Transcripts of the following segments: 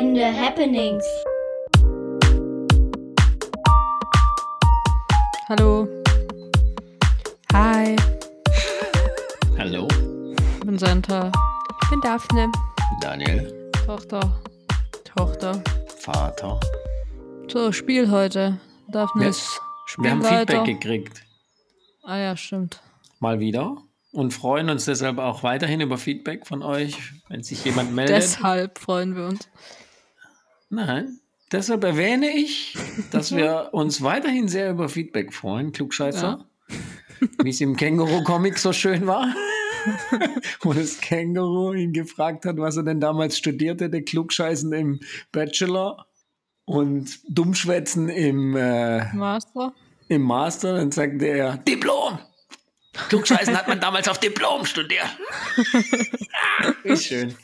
Einschneidende Happenings. Hallo. Hi, Hallo, ich bin Santa. Ich bin Daphne. Daniel, Tochter. Tochter. Vater. So, Spiel heute. Daphne ist Wir haben. Feedback gekriegt. Ah ja, stimmt. Mal wieder. Und freuen uns deshalb auch weiterhin über Feedback von euch, wenn sich jemand meldet. Deshalb freuen wir uns. Nein. Deshalb erwähne ich, dass wir uns weiterhin sehr über Feedback freuen, Klugscheißer. Wie es im Känguru-Comic so schön war. Wo das Känguru ihn gefragt hat, was er denn damals studierte, der Klugscheißen im Bachelor und Dummschwätzen im äh, Master? im Master, dann sagte er, Diplom! Klugscheißen hat man damals auf Diplom studiert. Ah, Wie schön.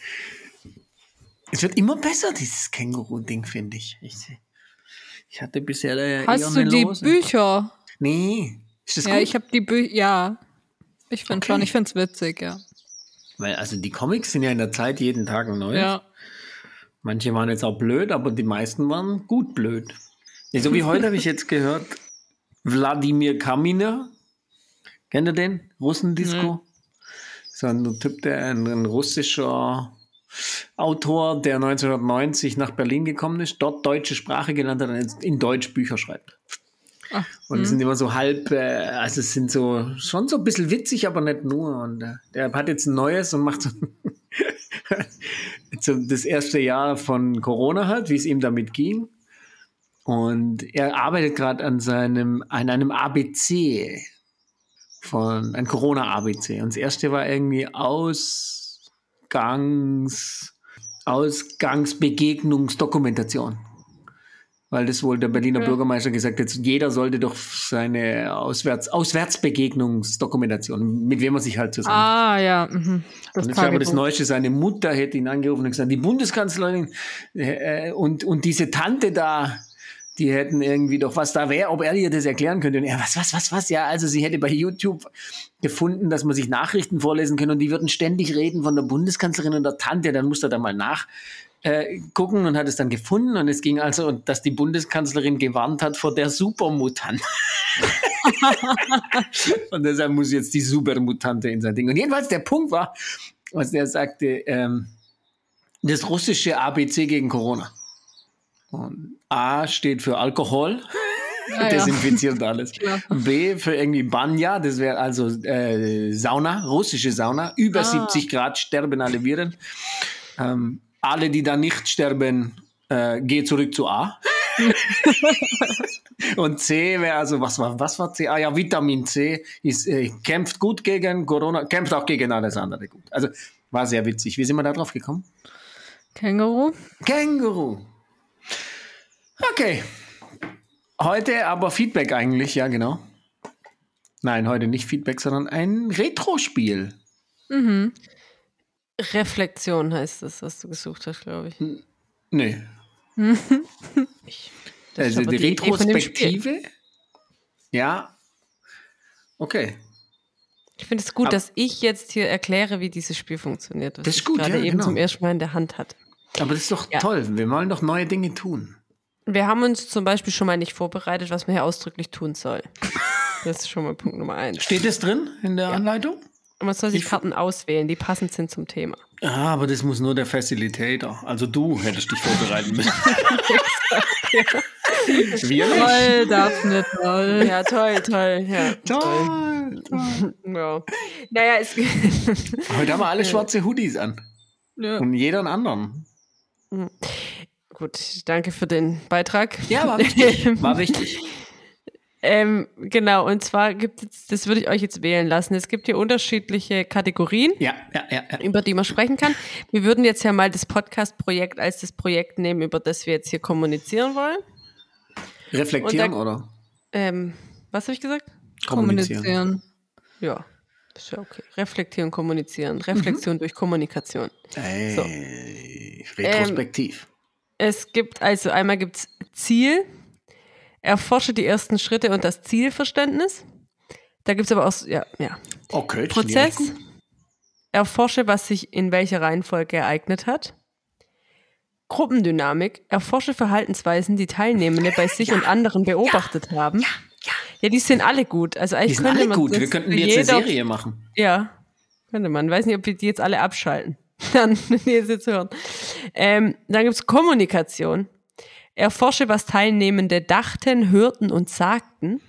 Es wird immer besser, dieses Känguru-Ding, finde ich. ich. Ich hatte bisher da ja eher Hast du die Lose. Bücher? Nee. Ist das Ja, gut? ich habe die Bücher. Ja. Ich finde Okay. schon, ich finde es witzig, ja. Weil also die Comics sind ja in der Zeit jeden Tag ein neues. Ja. Manche waren jetzt auch blöd, aber die meisten waren gut blöd. Ja, so wie heute habe ich jetzt gehört, Wladimir Kaminer. Kennt ihr den? Russendisco? So ein Typ, der ein, ein russischer Autor, der 1990 nach Berlin gekommen ist, dort deutsche Sprache gelernt hat und in Deutsch Bücher schreibt. Ach, Und die sind immer so halb, äh, also es sind so schon so ein bisschen witzig, aber nicht nur. Und äh, der hat jetzt ein neues und macht so, so das erste Jahr von Corona halt, wie es ihm damit ging. Und er arbeitet gerade an seinem, an einem ABC von, ein Corona-ABC. Und das erste war irgendwie Ausgangs, Ausgangsbegegnungsdokumentation. Weil das wohl der Berliner Okay. Bürgermeister gesagt hat, jeder sollte doch seine Auswärts, Auswärtsbegegnungsdokumentation, mit wem man sich halt zusammen. Ah, ja. Mhm. Das Und jetzt aber das. Neueste, seine Mutter hätte ihn angerufen und gesagt, die Bundeskanzlerin äh, und, und diese Tante da, die hätten irgendwie doch was da wäre, ob er ihr das erklären könnte. Und er, was, was, was, was? Ja, also sie hätte bei YouTube gefunden, dass man sich Nachrichten vorlesen kann und die würden ständig reden von der Bundeskanzlerin und der Tante. Dann musste er da mal nach äh, und hat es dann gefunden. Und es ging also, dass die Bundeskanzlerin gewarnt hat vor der Supermutant. und deshalb muss jetzt die Supermutante in sein Ding. Und jedenfalls der Punkt war, was der sagte, ähm, das russische ABC gegen Corona. Und A steht für Alkohol, Ah, ja. desinfiziert alles. Klar. B für irgendwie Banya, das wäre also äh, Sauna, russische Sauna. Über Ah. 70 Grad sterben alle Viren. Ähm, alle, die da nicht sterben, äh, geh zurück zu A. Und C wäre also, was war, was war C? Ah ja, Vitamin C ist, äh, kämpft gut gegen Corona, kämpft auch gegen alles andere gut. Also war sehr witzig. Wie sind wir da drauf gekommen? Känguru? Känguru. Okay. Heute aber Feedback eigentlich, ja, genau. Nein, heute nicht Feedback, sondern ein Retro-Spiel. Mhm. Reflexion heißt das, was du gesucht hast, glaube ich. Nee. Das ist Also aber die die. Retrospektive. Ja. Okay. Ich finde es gut, Ab- dass ich jetzt hier erkläre, wie dieses Spiel funktioniert. Was Das ist ich gut, gerade ja, eben genau. zum ersten Mal in der Hand hatte. Aber das ist doch Ja. toll. Wir wollen doch neue Dinge tun. Wir haben uns zum Beispiel schon mal nicht vorbereitet, was man hier ausdrücklich tun soll. Das ist schon mal Punkt Nummer eins. Steht das drin in der Anleitung? Und man soll sich Ich- Karten auswählen, die passend sind zum Thema. Ja, aber das muss nur der Facilitator. Also du hättest dich vorbereiten müssen. Wir nicht. Toll, Daphne, toll. Ja, toll, toll. Ja, Toll, toll. Ja. Naja, es, Heute haben wir alle schwarze Hoodies an. Ja. Und jeder einen anderen. Gut, danke für den Beitrag. Ja, war wichtig. War wichtig. Ähm, genau, und zwar gibt es, das würde ich euch jetzt wählen lassen. Es gibt hier unterschiedliche Kategorien, Ja, ja, ja. ja. über die man sprechen kann. Wir würden jetzt ja mal das Podcast-Projekt als das Projekt nehmen, über das wir jetzt hier kommunizieren wollen. Reflektieren Und oder Ähm, was habe ich gesagt? Kommunizieren. Ja, ist ja okay. Reflektieren, kommunizieren. Reflexion durch Kommunikation. Ey, retrospektiv. Es gibt also einmal gibt's Ziel, erforsche die ersten Schritte und das Zielverständnis. Da gibt es aber auch, ja, ja. okay, ich Prozess, erforsche, was sich in welcher Reihenfolge ereignet hat. Gruppendynamik, erforsche Verhaltensweisen, die Teilnehmende bei sich und anderen beobachtet haben. Ja, die sind alle gut. Also Die eigentlich sind könnte alle gut. Wir könnten jetzt eine jeder- Serie machen. Ja, könnte man. Weiß nicht, ob wir die jetzt alle abschalten. Dann, die es jetzt hören. Ähm, dann gibt es Kommunikation. Erforsche, was Teilnehmende dachten, hörten und sagten.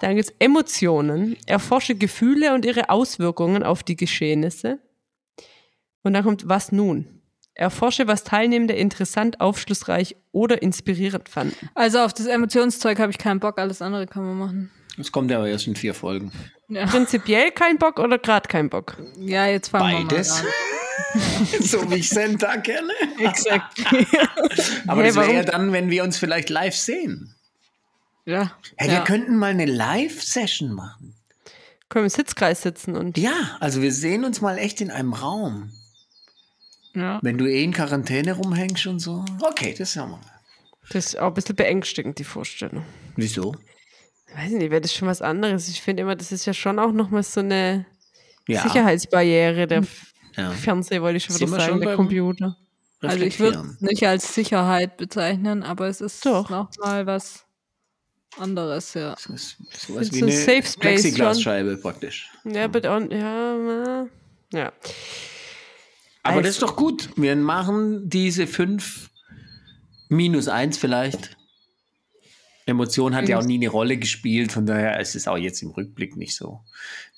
Dann gibt es Emotionen. Erforsche Gefühle und ihre Auswirkungen auf die Geschehnisse. Und dann kommt was nun? Erforsche, was Teilnehmende interessant, aufschlussreich oder inspirierend fanden. Also auf das Emotionszeug habe ich keinen Bock, alles andere kann man machen. Das kommt ja aber erst in vier Folgen. Ja, Prinzipiell kein Bock oder gerade kein Bock? ja jetzt fangen Beides. wir mal an. so wie ich Senta kenne. Exakt. Aber Hey, das wäre ja dann, wenn wir uns vielleicht live sehen. ja. Hey, wir ja. könnten mal eine Live-Session machen. Können wir im Sitzkreis sitzen und Ja, also wir sehen uns mal echt in einem Raum. ja. Wenn du eh in Quarantäne rumhängst und so. Okay, das haben wir. das ist auch ein bisschen beängstigend, die Vorstellung. Wieso? Weiß nicht, wäre das schon was anderes. Ich finde immer, das ist ja schon auch nochmal so eine Ja. Sicherheitsbarriere. Der Ja. Fernseher wollte ich schon wieder sagen, schon der Computer. Also ich würde es nicht als Sicherheit bezeichnen, aber es ist Doch. nochmal was anderes, ja. Das ist sowas wie du eine Safe Space Plexiglasscheibe praktisch. Ja, bitte auch, ja, ja. Aber Also- das ist doch gut. Wir machen diese fünf minus eins vielleicht. Emotion hat ja auch nie eine Rolle gespielt, von daher ist es auch jetzt im Rückblick nicht so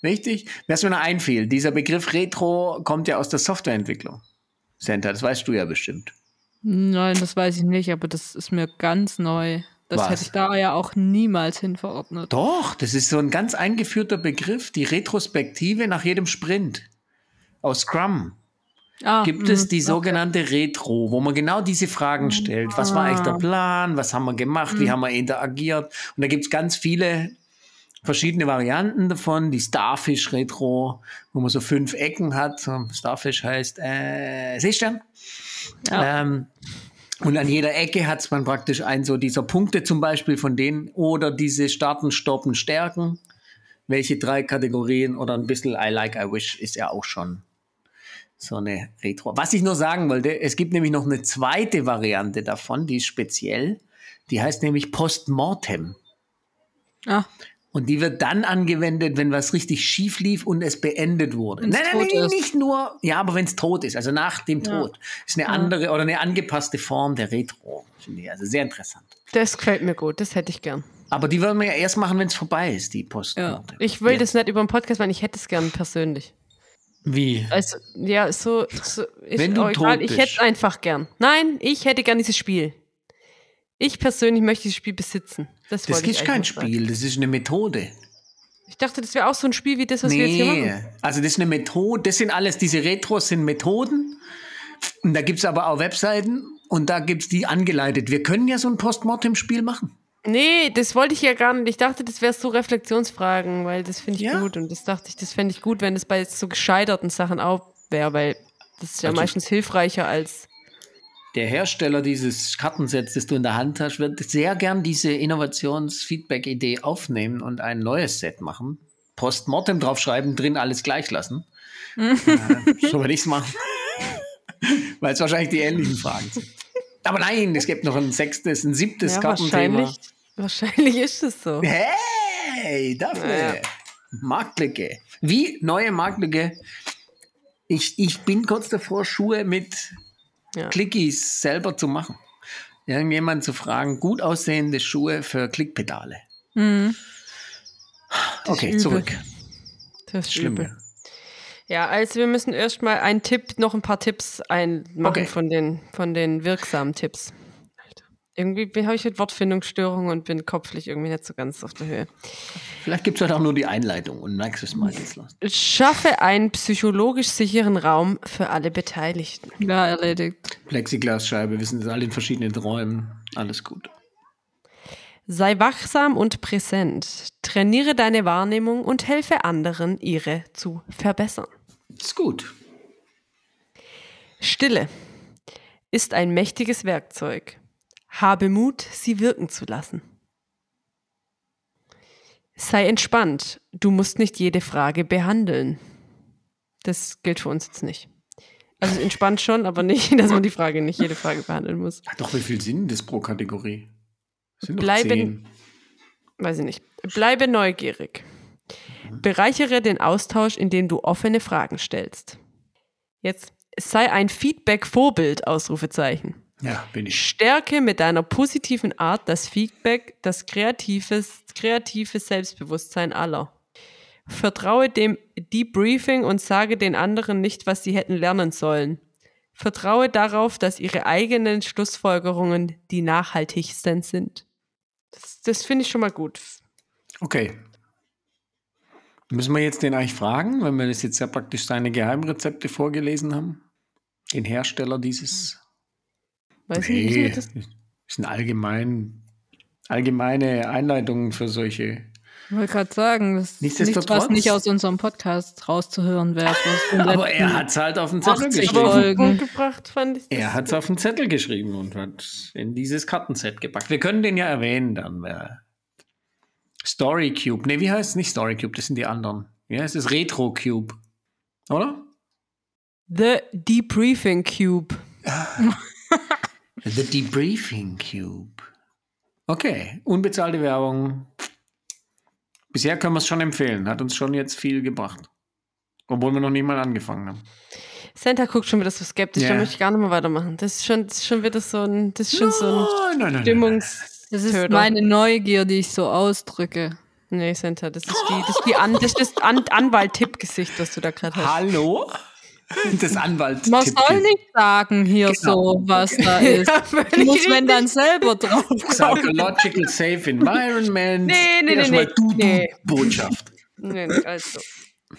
wichtig. Was mir noch einfiel, dieser Begriff Retro kommt ja aus der Softwareentwicklung. Senta, das weißt du ja bestimmt. Nein, das weiß ich nicht, aber das ist mir ganz neu. Das Was? hätte ich da ja auch niemals hinverordnet. Doch, das ist so ein ganz eingeführter Begriff, die Retrospektive nach jedem Sprint. Aus Scrum Ah, gibt mhm. es die sogenannte Retro, wo man genau diese Fragen stellt. Was war eigentlich der Plan? Was haben wir gemacht? Wie haben wir interagiert? Und da gibt es ganz viele verschiedene Varianten davon. Die Starfish Retro, wo man so fünf Ecken hat. Starfish heißt äh, Seestern. Ja. Ähm, und an jeder Ecke hat man praktisch einen so dieser Punkte zum Beispiel von denen oder diese Starten, Stoppen, Stärken. Welche drei Kategorien oder ein bisschen I like, I wish ist ja auch schon so eine Retro. Was ich nur sagen wollte, es gibt nämlich noch eine zweite Variante davon, die ist speziell. Die heißt nämlich Postmortem. Ah, Und die wird dann angewendet, wenn was richtig schief lief und es beendet wurde. Wenn's Nein, nein, nein, nicht nur, ja, aber wenn es tot ist, also nach dem Ja. Tod. Ist eine andere oder eine angepasste Form der Retro. Finde ich also sehr interessant. Das gefällt mir gut, das hätte ich gern. Aber die würden wir ja erst machen, wenn es vorbei ist, die Postmortem. Ich will Jetzt. das nicht über den Podcast machen, ich hätte es gern persönlich. Wie? Also, ja, so, so ist Wenn du egal. Ich hätte es einfach gern. Nein, ich hätte gern dieses Spiel. Ich persönlich möchte dieses Spiel besitzen. Das, Das ist kein noch sagen. Spiel, das ist eine Methode. Ich dachte, das wäre auch so ein Spiel wie das, was wir jetzt hier Nee, machen. also das ist eine Methode, das sind alles, diese Retros sind Methoden. Und da gibt es aber auch Webseiten und da gibt es die angeleitet. Wir können ja so ein Postmortem-Spiel machen. Nee, das wollte ich ja gar nicht. Ich dachte, das wäre so Reflexionsfragen, weil das finde ich Ja. gut. Und das dachte ich, das fände ich gut, wenn es bei so gescheiterten Sachen auch wäre, weil das ist ja Also- meistens hilfreicher als. Der Hersteller dieses Kartensets, das du in der Hand hast, wird sehr gern diese Innovations-Feedback-Idee aufnehmen und ein neues Set machen. Postmortem draufschreiben, drin alles gleich lassen. äh, so würde ich es machen. Weil es wahrscheinlich die ähnlichen Fragen sind. Aber nein, es gibt noch ein sechstes, ein siebtes Ja, Kartenthema. wahrscheinlich, wahrscheinlich ist es so. Hey, dafür. Ja. Marktlücke. Wie neue Marktlücke. Ich, ich bin kurz davor, Schuhe mit Ja. Clickies selber zu machen. Irgendjemand zu fragen, gut aussehende Schuhe für Klickpedale. Mhm. Okay, übel. zurück. Das ist Schlimm. übel. Ja, also wir müssen erstmal einen Tipp, noch ein paar Tipps einmachen Okay. von, den, von den wirksamen Tipps. Alter. Irgendwie habe ich halt Wortfindungsstörungen und bin kopflich irgendwie nicht so ganz auf der Höhe. Vielleicht gibt es halt auch nur die Einleitung und nächstes Mal geht's los. Schaffe einen psychologisch sicheren Raum für alle Beteiligten. Ja, erledigt. Plexiglasscheibe, wir sind jetzt alle in verschiedenen Räumen. Alles gut. Sei wachsam und präsent. Trainiere deine Wahrnehmung und helfe anderen, ihre zu verbessern. Ist gut. Stille ist ein mächtiges Werkzeug. Habe Mut, sie wirken zu lassen. Sei entspannt. Du musst nicht jede Frage behandeln. Das gilt für uns jetzt nicht. Also entspannt schon, aber nicht, dass man die Frage nicht jede Frage behandeln muss. Ach doch, wie viel sind das pro Kategorie? Sind zehn. Weiß ich nicht. Bleibe neugierig. Bereichere den Austausch, indem du offene Fragen stellst. Jetzt sei ein Feedback-Vorbild, Ausrufezeichen. Ja, bin ich. Stärke mit deiner positiven Art das Feedback, das kreatives, kreative Selbstbewusstsein aller. Vertraue dem Debriefing und sage den anderen nicht, was sie hätten lernen sollen. Vertraue darauf, dass ihre eigenen Schlussfolgerungen die nachhaltigsten sind. Das, das finde ich schon mal gut. Okay. Müssen wir jetzt den eigentlich fragen, wenn wir das jetzt ja praktisch seine Geheimrezepte vorgelesen haben? Den Hersteller dieses. Weiß nicht, Nee, das das sind allgemein, allgemeine Einleitungen für solche. Ich wollte gerade sagen, das ist nichts, was nicht aus unserem Podcast rauszuhören wäre. den Aber er hat es halt auf den Zettel 80 geschrieben. Gebracht, fand ich. Er hat es auf den Zettel geschrieben und hat in dieses Kartenset gepackt. Wir können den ja erwähnen dann. Story Cube. Nee, wie heißt es? Nicht Story Cube, das sind die anderen. Ja, es ist Retro Cube. Oder? The Debriefing Cube. The Debriefing Cube. Okay, unbezahlte Werbung. Bisher können wir es schon empfehlen. Hat uns schon jetzt viel gebracht. Obwohl wir noch nicht mal angefangen haben. Santa guckt schon wieder so skeptisch, Ja. da möchte ich gar nicht mehr weitermachen. Das ist schon, das ist schon wieder so ein, das ist schon so ein Nein, nein, nein, nein. Stimmungs. Das ist Töter. meine Neugier, die ich so ausdrücke. Nee, Santa, das ist die, das ist die An, das ist das An Anwalt-Tipp-Gesicht, was du da gerade hast. Hallo? Das Anwalt. Man soll nicht sagen hier Genau. so, was da ist. Ja, Muss man dann selber drauf kommen. Psychological Safe Environment. Nee, nee, nee, nee. Du, du, Nee. Botschaft. Nee, also.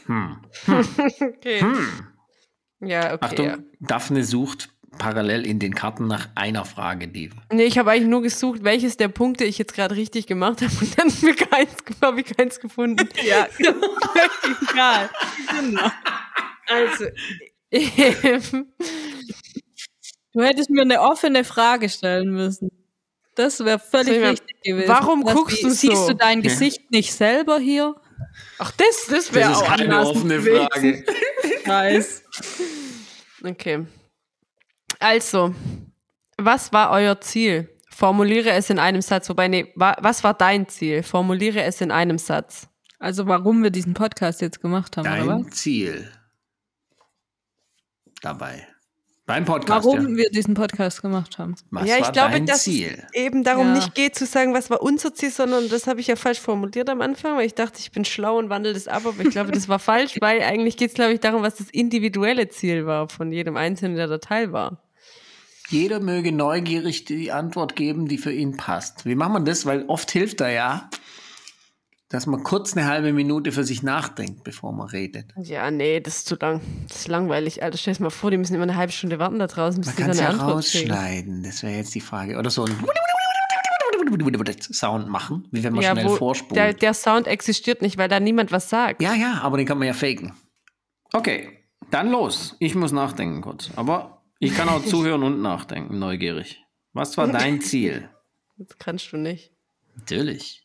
Hm. Okay. Ja, okay. Achtung, Ja. Daphne sucht parallel in den Karten nach einer Frage, die. Nee, ich habe eigentlich nur gesucht, welches der Punkte ich jetzt gerade richtig gemacht habe und dann habe ich keins gefunden. Ja, egal. Genau. Also, Du hättest mir eine offene Frage stellen müssen. Das wäre völlig mal- richtig gewesen. Warum Was, guckst du Siehst so? du dein Ja. Gesicht nicht selber hier? ach, das, das wäre auch keine offene gewesen. Frage. Weiß. Okay. Also, was war euer Ziel? Formuliere es in einem Satz. Wobei, nee, wa was war dein Ziel? Formuliere es in einem Satz. Also warum wir diesen Podcast jetzt gemacht haben, oder was? Dein Ziel dabei. Beim Podcast. Warum ja. wir diesen Podcast gemacht haben. Was ja, ich war glaube, dein dass Ziel? es eben darum Ja. nicht geht zu sagen, was war unser Ziel, sondern das habe ich ja falsch formuliert am Anfang, weil ich dachte, ich bin schlau und wandle das ab, aber ich glaube, das war falsch, weil eigentlich geht es, glaube ich, darum, was das individuelle Ziel war von jedem Einzelnen, der da Teil war. Jeder möge neugierig die Antwort geben, die für ihn passt. Wie macht man das? Weil oft hilft da ja, dass man kurz eine halbe Minute für sich nachdenkt, bevor man redet. Ja, nee, das ist zu lang. Das ist langweilig, Alter. Stell dir mal vor, die müssen immer eine halbe Stunde warten da draußen, bis Man die kann dann eine ja Antwort kriegen. rausschneiden, das wäre jetzt die Frage. Oder so ein Sound machen, wie wenn man schnell wo- vorspult. der, der Sound existiert nicht, weil da niemand was sagt. Ja, ja, aber den kann man ja faken. Okay, dann los. Ich muss nachdenken kurz. Aber ich kann auch zuhören und nachdenken, neugierig. Was war dein Ziel? Das kannst du nicht. Natürlich.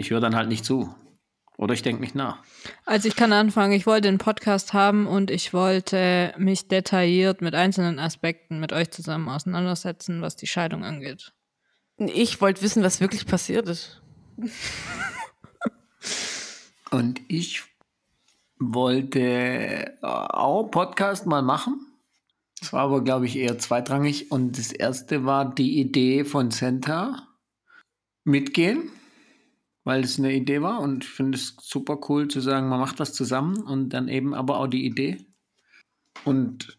Ich höre dann halt nicht zu. Oder ich denke nicht nach. Also ich kann anfangen, ich wollte einen Podcast haben und ich wollte mich detailliert mit einzelnen Aspekten mit euch zusammen auseinandersetzen, was die Scheidung angeht. Ich wollte wissen, was wirklich passiert ist. Und ich wollte äh, auch Podcast mal machen. Das war aber, glaube ich, eher zweitrangig. Und das erste war die Idee von Senta mitgehen, weil es eine Idee war. Und ich finde es super cool zu sagen, man macht was zusammen und dann eben aber auch die Idee. Und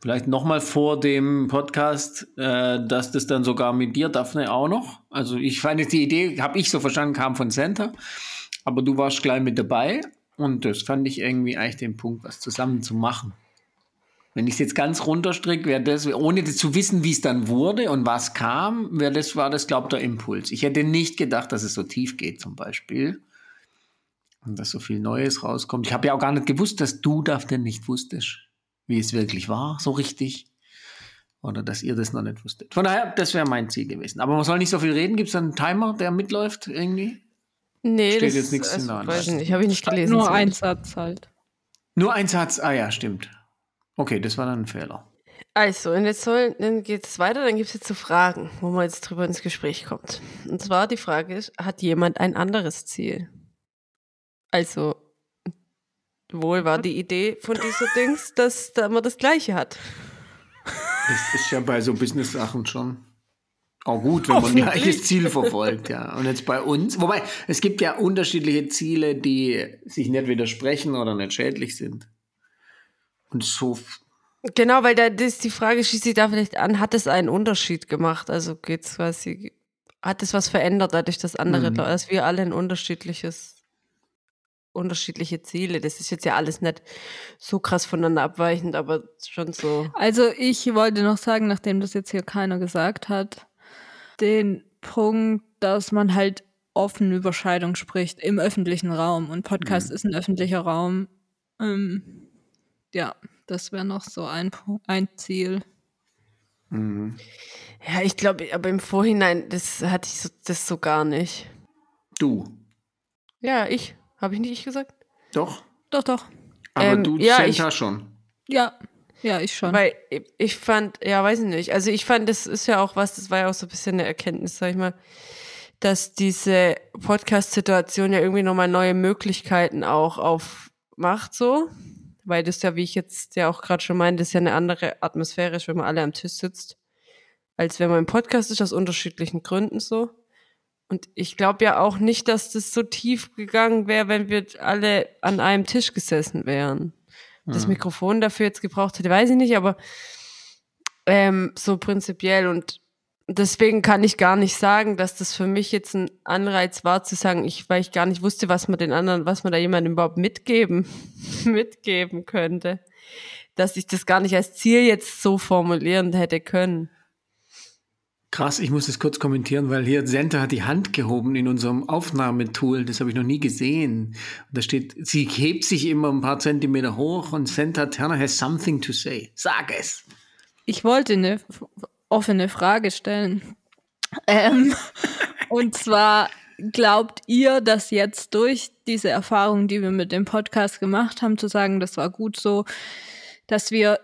vielleicht nochmal vor dem Podcast, äh, dass das dann sogar mit dir, Daphne, auch noch. Also ich fand die Idee, habe ich so verstanden, kam von Center. Aber du warst gleich mit dabei und das fand ich irgendwie eigentlich den Punkt, was zusammen zu machen. Wenn ich es jetzt ganz runterstricke, wäre das, ohne das zu wissen, wie es dann wurde und was kam, wäre das, war das, glaube ich, der Impuls. Ich hätte nicht gedacht, dass es so tief geht, zum Beispiel. Und dass so viel Neues rauskommt. Ich habe ja auch gar nicht gewusst, dass du davon nicht wusstest, wie es wirklich war, so richtig. Oder dass ihr das noch nicht wusstet. Von daher, das wäre mein Ziel gewesen. Aber man soll nicht so viel reden. Gibt es einen Timer, der mitläuft irgendwie? Nee, Steht das jetzt nichts also, in der weiß ich Anleitung. nicht, habe ich nicht gelesen. Nur so. ein Satz halt. Nur ein Satz. Ah ja, stimmt. Okay, das war dann ein Fehler. Also, und jetzt soll, dann geht es weiter, dann gibt es jetzt so Fragen, wo man jetzt drüber ins Gespräch kommt. Und zwar die Frage ist, hat jemand ein anderes Ziel? Also, wohl war die Idee von dieser Dings, dass da man das Gleiche hat. Das ist ja bei so Business-Sachen schon auch gut, wenn man ein gleiches Ziel verfolgt, ja. Und jetzt bei uns, wobei es gibt ja unterschiedliche Ziele, die sich nicht widersprechen oder nicht schädlich sind. Und so. Genau, weil da das ist die Frage, schließt sich da vielleicht an, hat es einen Unterschied gemacht? Also geht's quasi, hat es was verändert dadurch, dass andere, Mhm. dass wir alle ein unterschiedliches, unterschiedliche Ziele. Das ist jetzt ja alles nicht so krass voneinander abweichend, aber schon so. Also ich wollte noch sagen, nachdem das jetzt hier keiner gesagt hat, den Punkt, dass man halt offen über Scheidung spricht im öffentlichen Raum und Podcast ist ein öffentlicher Raum. Ähm, ja, das wäre noch so ein, ein Ziel. Mhm. Ja, ich glaube, aber im Vorhinein, das hatte ich so, das so gar nicht. Du. Ja, ich. Habe ich nicht ich gesagt? Doch. Doch, doch. Aber Ähm, du, ja, Senta, ich- schon. Ja, ja, ich schon. Weil ich- ich fand, ja, weiß ich nicht. Also ich fand, das ist ja auch was, das war ja auch so ein bisschen eine Erkenntnis, sag ich mal, dass diese Podcast-Situation ja irgendwie nochmal neue Möglichkeiten auch aufmacht, so. Weil das ja, wie ich jetzt ja auch gerade schon meinte, das ja eine andere Atmosphäre ist, wenn man alle am Tisch sitzt, als wenn man im Podcast ist, aus unterschiedlichen Gründen so. Und ich glaube ja auch nicht, dass das so tief gegangen wäre, wenn wir alle an einem Tisch gesessen wären. Das Mikrofon dafür jetzt gebraucht hätte, weiß ich nicht, aber ähm, so prinzipiell und deswegen kann ich gar nicht sagen, dass das für mich jetzt ein Anreiz war zu sagen, ich, weil ich gar nicht wusste, was man den anderen, was man da jemandem überhaupt mitgeben, mitgeben könnte, dass ich das gar nicht als Ziel jetzt so formulieren hätte können. Krass, ich muss das kurz kommentieren, weil hier Senta hat die Hand gehoben in unserem Aufnahmetool. Das habe ich noch nie gesehen. Und da steht, sie hebt sich immer ein paar Zentimeter hoch und Senta Turner has something to say. Sag es. Ich wollte eine offene Frage stellen. Ähm, und zwar, glaubt ihr, dass jetzt durch diese Erfahrung, die wir mit dem Podcast gemacht haben, zu sagen, das war gut so, dass wir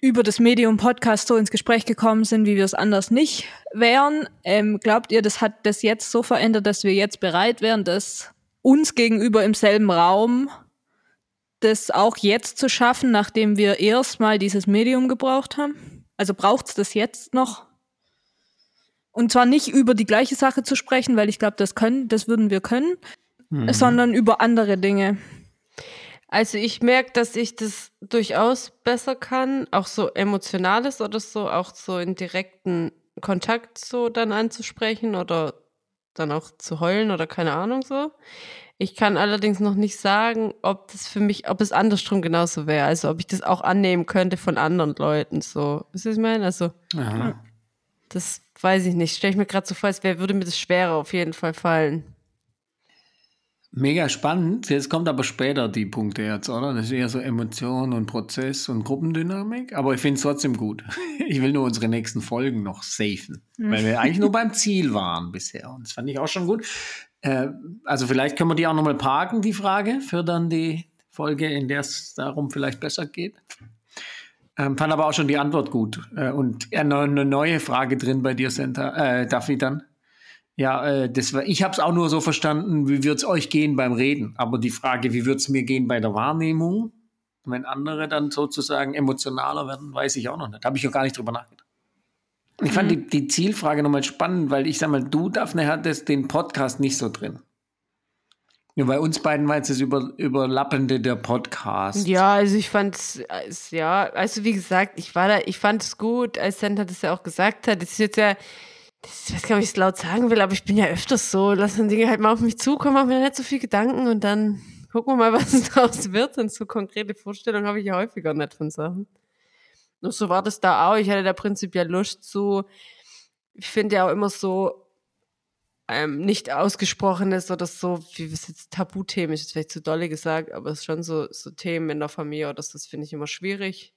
über das Medium Podcast so ins Gespräch gekommen sind, wie wir es anders nicht wären. Ähm, glaubt ihr, das hat das jetzt so verändert, dass wir jetzt bereit wären, das uns gegenüber im selben Raum das auch jetzt zu schaffen, nachdem wir erstmal dieses Medium gebraucht haben? Also braucht es das jetzt noch? Und zwar nicht über die gleiche Sache zu sprechen, weil ich glaube, das können, das würden wir können, sondern über andere Dinge. Also ich merke, dass ich das durchaus besser kann, auch so emotionales oder so, auch so in direkten Kontakt so dann anzusprechen oder dann auch zu heulen oder keine Ahnung so. Ich kann allerdings noch nicht sagen, ob das für mich, ob es andersrum genauso wäre. Also ob ich das auch annehmen könnte von anderen Leuten so. Wisst ihr, was ich meine? Also Aha. das weiß ich nicht. Stelle ich mir gerade so vor, als wäre, würde mir das schwerer auf jeden Fall fallen. Mega spannend. Jetzt kommt aber später die Punkte jetzt, oder? Das ist eher so Emotion und Prozess und Gruppendynamik. Aber ich finde es trotzdem gut. Ich will nur unsere nächsten Folgen noch safen. Weil wir eigentlich nur beim Ziel waren bisher. Und das fand ich auch schon gut. Äh, also vielleicht können wir die auch nochmal parken, die Frage, für dann die Folge, in der es darum vielleicht besser geht. Ähm, fand aber auch schon die Antwort gut. Äh, und eine neue Frage drin bei dir, Senta, äh, Daphne dann. Ja, äh, das war, ich habe es auch nur so verstanden, wie wird es euch gehen beim Reden. Aber die Frage, wie wird es mir gehen bei der Wahrnehmung, wenn andere dann sozusagen emotionaler werden, weiß ich auch noch nicht. Habe ich noch gar nicht drüber nachgedacht. Ich fand die, die Zielfrage nochmal spannend, weil ich sag mal, du, Daphne, hattest den Podcast nicht so drin. Ja, bei uns beiden war jetzt das über, Überlappende der Podcast. Ja, also ich fand es, ja, also wie gesagt, ich war da, ich fand es gut, als Santa das ja auch gesagt hat. Das ist jetzt ja, das, ich weiß gar nicht, ob ich es laut sagen will, aber ich bin ja öfters so, lassen Dinge halt mal auf mich zukommen, mache mir nicht so viel Gedanken und dann gucken wir mal, was daraus wird. Und so konkrete Vorstellungen habe ich ja häufiger nicht von Sachen. Und so war das da auch. Ich hatte da prinzipiell Lust zu. Ich finde ja auch immer so, ähm, nicht ausgesprochenes oder so, wie es jetzt Tabuthemen ist, vielleicht zu dolle gesagt, aber es ist schon so, so Themen in der Familie oder so, das finde ich immer schwierig.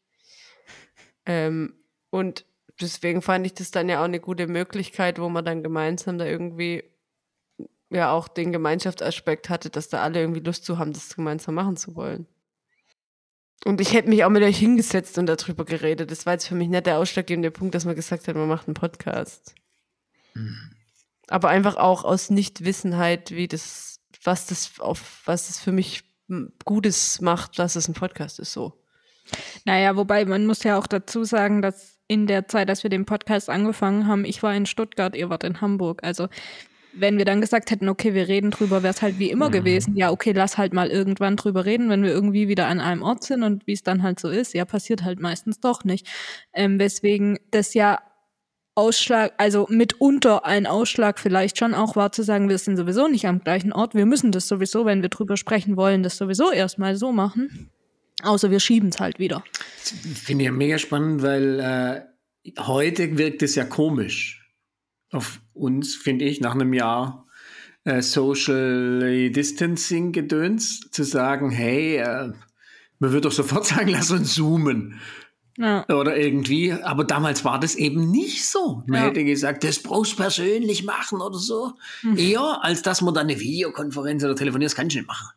Ähm, und deswegen fand ich das dann ja auch eine gute Möglichkeit, wo man dann gemeinsam da irgendwie ja auch den Gemeinschaftsaspekt hatte, dass da alle irgendwie Lust zu haben, das gemeinsam machen zu wollen. Und ich hätte mich auch mit euch hingesetzt und darüber geredet. Das war jetzt für mich nicht der ausschlaggebende Punkt, dass man gesagt hat, man macht einen Podcast. Mhm. Aber einfach auch aus Nichtwissenheit, wie das, was das auf, was das für mich Gutes macht, dass es ein Podcast ist, so. Naja, wobei man muss ja auch dazu sagen, dass in der Zeit, als wir den Podcast angefangen haben, ich war in Stuttgart, ihr wart in Hamburg. Also wenn wir dann gesagt hätten, okay, wir reden drüber, wäre es halt wie immer mhm. gewesen. Ja, okay, lass halt mal irgendwann drüber reden, wenn wir irgendwie wieder an einem Ort sind und wie es dann halt so ist. Ja, passiert halt meistens doch nicht. Ähm, weswegen das ja Ausschlag, also mitunter ein Ausschlag vielleicht schon auch war zu sagen, wir sind sowieso nicht am gleichen Ort. Wir müssen das sowieso, wenn wir drüber sprechen wollen, das sowieso erstmal so machen. Außer wir schieben es halt wieder. Ich finde ja mega spannend, weil äh, heute wirkt es ja komisch auf uns, finde ich, nach einem Jahr äh, Social Distancing Gedöns, zu sagen, hey, äh, man würde doch sofort sagen, lass uns zoomen. Ja. Oder irgendwie, aber damals war das eben nicht so. Man ja. hätte gesagt, das brauchst du persönlich machen oder so. Mhm. Eher, als dass man dann eine Videokonferenz oder telefoniert, das kann ich nicht machen.